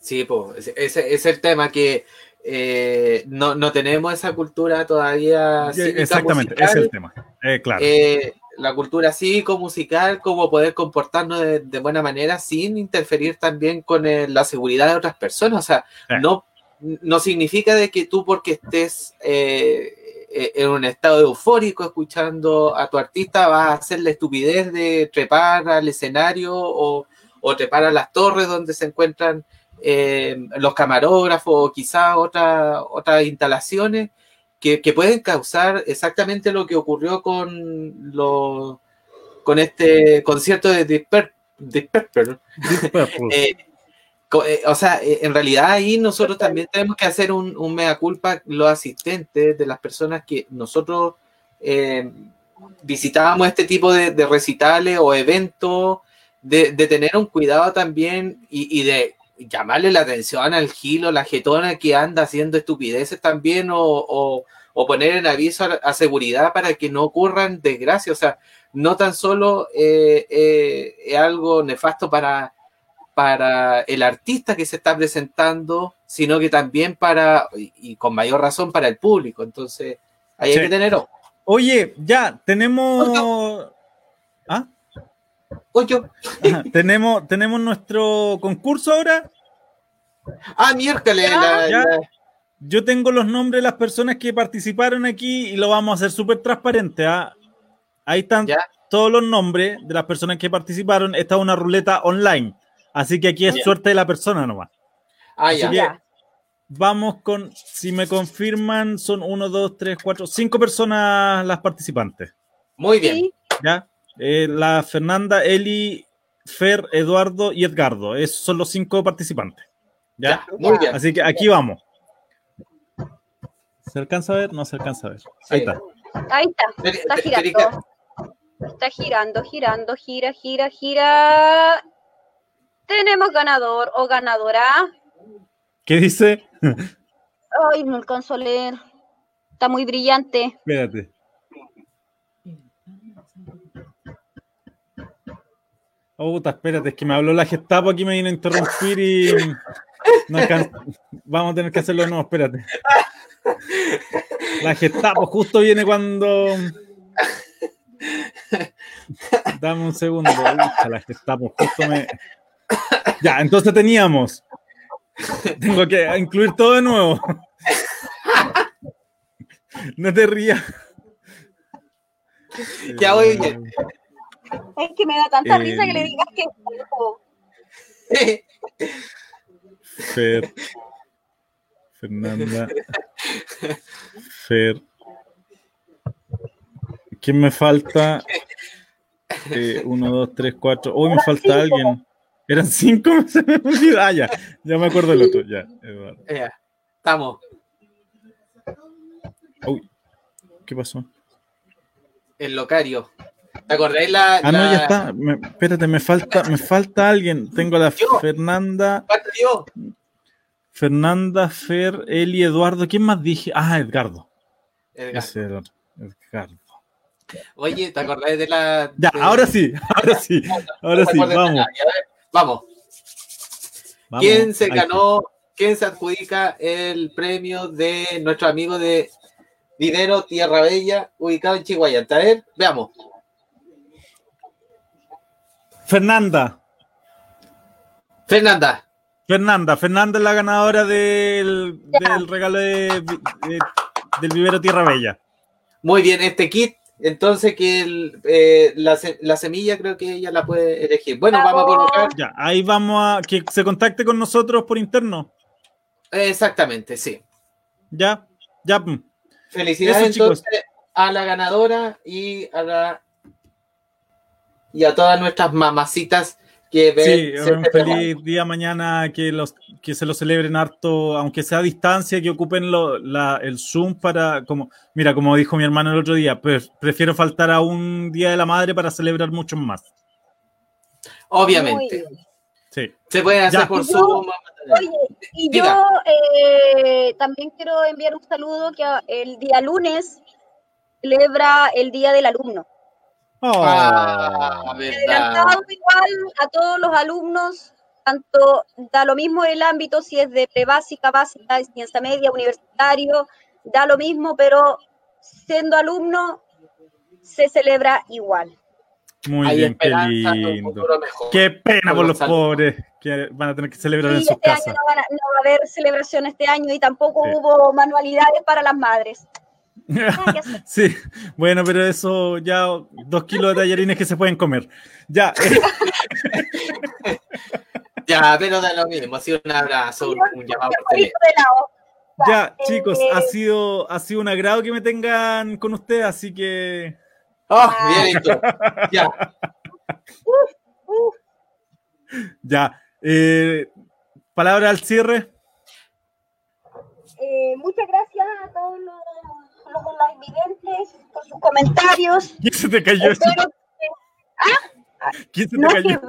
Sí, pues, ese, es el tema que eh, no, no tenemos esa cultura todavía. cívica Exactamente, ese musical, es el tema. Eh, claro. eh, la cultura cívico-musical, cómo poder comportarnos de, de buena manera sin interferir también con eh, la seguridad de otras personas. O sea, Sí. no, no significa de que tú porque estés eh, eh, en un estado eufórico escuchando a tu artista vas a hacer la estupidez de trepar al escenario o, o trepar a las torres donde se encuentran eh, los camarógrafos o quizás otra- otras instalaciones que, que pueden causar exactamente lo que ocurrió con, lo- con este concierto de Deep Purple. Eh, eh, o sea, eh, en realidad ahí nosotros también tenemos que hacer un, un mea culpa, los asistentes de las personas que nosotros eh, visitábamos este tipo de, de recitales o eventos, de, de tener un cuidado también y, y de llamarle la atención al gilo, la jetona que anda haciendo estupideces también o, o- o poner en aviso a, a seguridad para que no ocurran desgracias. O sea, no tan solo eh, eh, es algo nefasto para, para el artista que se está presentando, sino que también para, y, y con mayor razón, para el público. Entonces, ahí Sí. hay que tener ojo. Oye, ya, tenemos. Ajá, tenemos, tenemos nuestro concurso ahora. ah, miércoles, la- Ya. la- Yo tengo los nombres de las personas que participaron aquí y lo vamos a hacer súper transparente. ¿ah? Ahí están Ya. todos los nombres de las personas que participaron. Esta es una ruleta online. Así que aquí es suerte de la persona nomás. ah, Así ya. que Ya. vamos con, si me confirman, son uno, dos, tres, cuatro, cinco personas las participantes. Muy bien. ¿Ya? Eh, la Fernanda, Eli, Fer, Eduardo y Edgardo. Esos son los cinco participantes. ¿Ya? muy bien. Así que aquí vamos. ¿Se alcanza a ver? No se alcanza a ver. Ahí está. Ahí está, está girando. Está girando, girando, gira, gira, gira. Tenemos ganador o ganadora. ¿Qué dice? Ay, no alcanzo a leer. Está muy brillante. Espérate. Oh, puta, espérate, es que me habló la Gestapo aquí, me vino a interrumpir y. no Vamos a tener que hacerlo de nuevo, espérate. La Gestapo justo viene cuando. Dame un segundo. La Gestapo justo me. Ya, entonces teníamos. Tengo que incluir todo de nuevo. No te rías. Ya voy. Es que me da tanta Eh, risa que le digas que. Fer. Fernanda. Fer. ¿Quién me falta? Eh, uno, dos, tres, cuatro. Uy, me falta alguien. ¿Eran cinco? Se me olvidó. Ah, ya. Ya me acuerdo del otro. Ya, Eduardo. Ya, Estamos. Uy, ¿qué pasó? El locario. ¿Te acordáis la, Ah, no, ya está. Me- espérate, me falta, me falta alguien. Tengo a la Fernanda. ¿Cuánto dio? Fernanda, Fer, Eli, Eduardo. ¿Quién más dije? Ah, Edgardo. Edgardo. Edgardo. Oye, ¿te acordáis de la. Ya, de- ahora sí, ahora sí, ahora sí, ¿Te acuerdas de vamos. Vamos. vamos. ¿Quién se ganó? ¿Quién se adjudica el premio de nuestro amigo de Dinero Tierra Bella, ubicado en Chihuahua? A ver, veamos. Fernanda. Fernanda. Fernanda, Fernanda es la ganadora del, del regalo de- de- del vivero Tierra Bella. Muy bien, este kit. Entonces, que el, eh, la, se- la semilla creo que ella la puede elegir. Bueno, vamos a colocar. Ya, ahí vamos a que se contacte con nosotros por interno. Exactamente, sí. Ya, ya. Felicidades Eso, chicos. a la ganadora y a la y a todas nuestras mamacitas que ven. Sí, un feliz día mañana, que los que se lo celebren harto, aunque sea a distancia, que ocupen lo- la- el Zoom para, como, mira, como dijo mi hermano el otro día, pues prefiero faltar a un Día de la Madre para celebrar muchos más. Obviamente. Sí. Se pueden hacer Ya. por Zoom. Oye, y Diga. yo eh, también quiero enviar un saludo que el día lunes celebra el Día del Alumno. Ah, Adelantado igual a todos los alumnos, tanto da lo mismo el ámbito si es de prebásica, básica, ciencia media, universitario, da lo mismo, pero siendo alumno se celebra igual. Muy Hay bien, qué lindo. Qué pena por los pobres que van a tener que celebrar en Y sus este año no, van a- no va a haber celebración este año y tampoco Sí. hubo manualidades para las madres. Sí, bueno, pero eso ya dos kilos de tallarines que se pueden comer. Ya, eh, Ya, pero da lo mismo. Ha sido un abrazo, un, llamado ya, chicos, ha sido, ha sido un agrado que me tengan con ustedes, así que. Ah, bien hecho. Ya. Ya. eh, palabra al cierre. Eh, muchas gracias a todos los, los online videntes por sus comentarios. ¿Quién se te cayó? Espero que- ¿Ah? ¿Quién se te No, que cayó?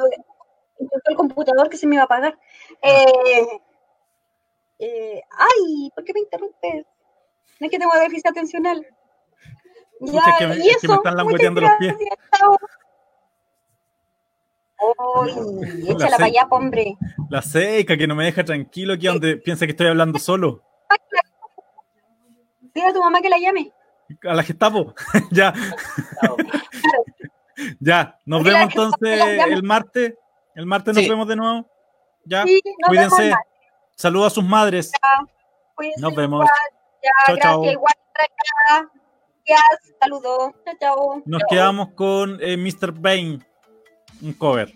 intentó el computador que se me iba a apagar. Eh, eh, ay, ¿por qué me interrumpes? No es que tengo déficit atencional. Ya, es que me- y es que me eso, están langueteando los pies. chao. Ay, La échala para allá, hombre. La seca que no me deja tranquilo aquí donde piensa que estoy hablando solo. Dile a tu mamá que la llame. A la Gestapo. ya. ya. Nos vemos entonces el martes. El martes nos Sí. vemos de nuevo. Ya. Sí, nos Cuídense. Saludos a sus madres. Cuídense Nos vemos. igual. Ya, Chao, gracias. chao. Igual por acá. Gracias. Saludos. Chao, chao. Nos Chao. quedamos con eh, Mr. Bane. Un cover.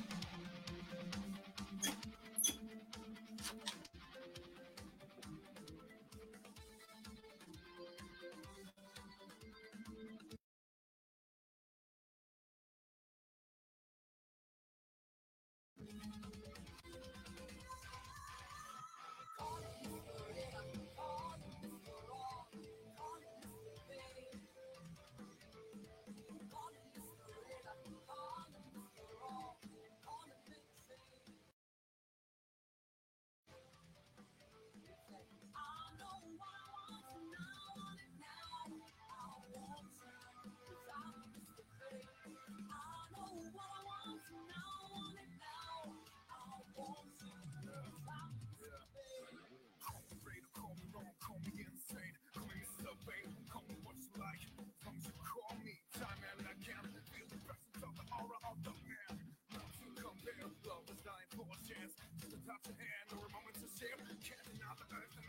And there were moments of shame, catching out the earth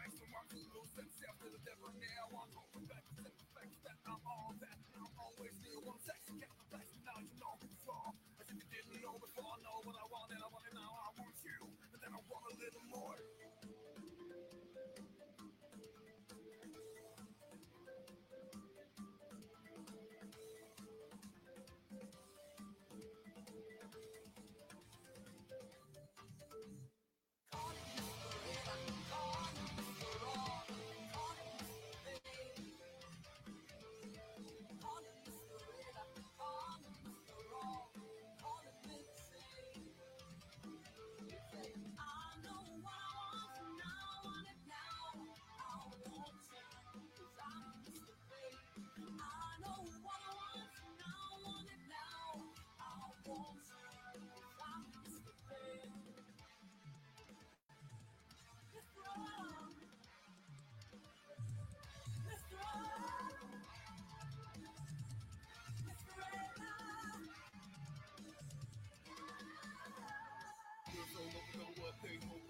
over the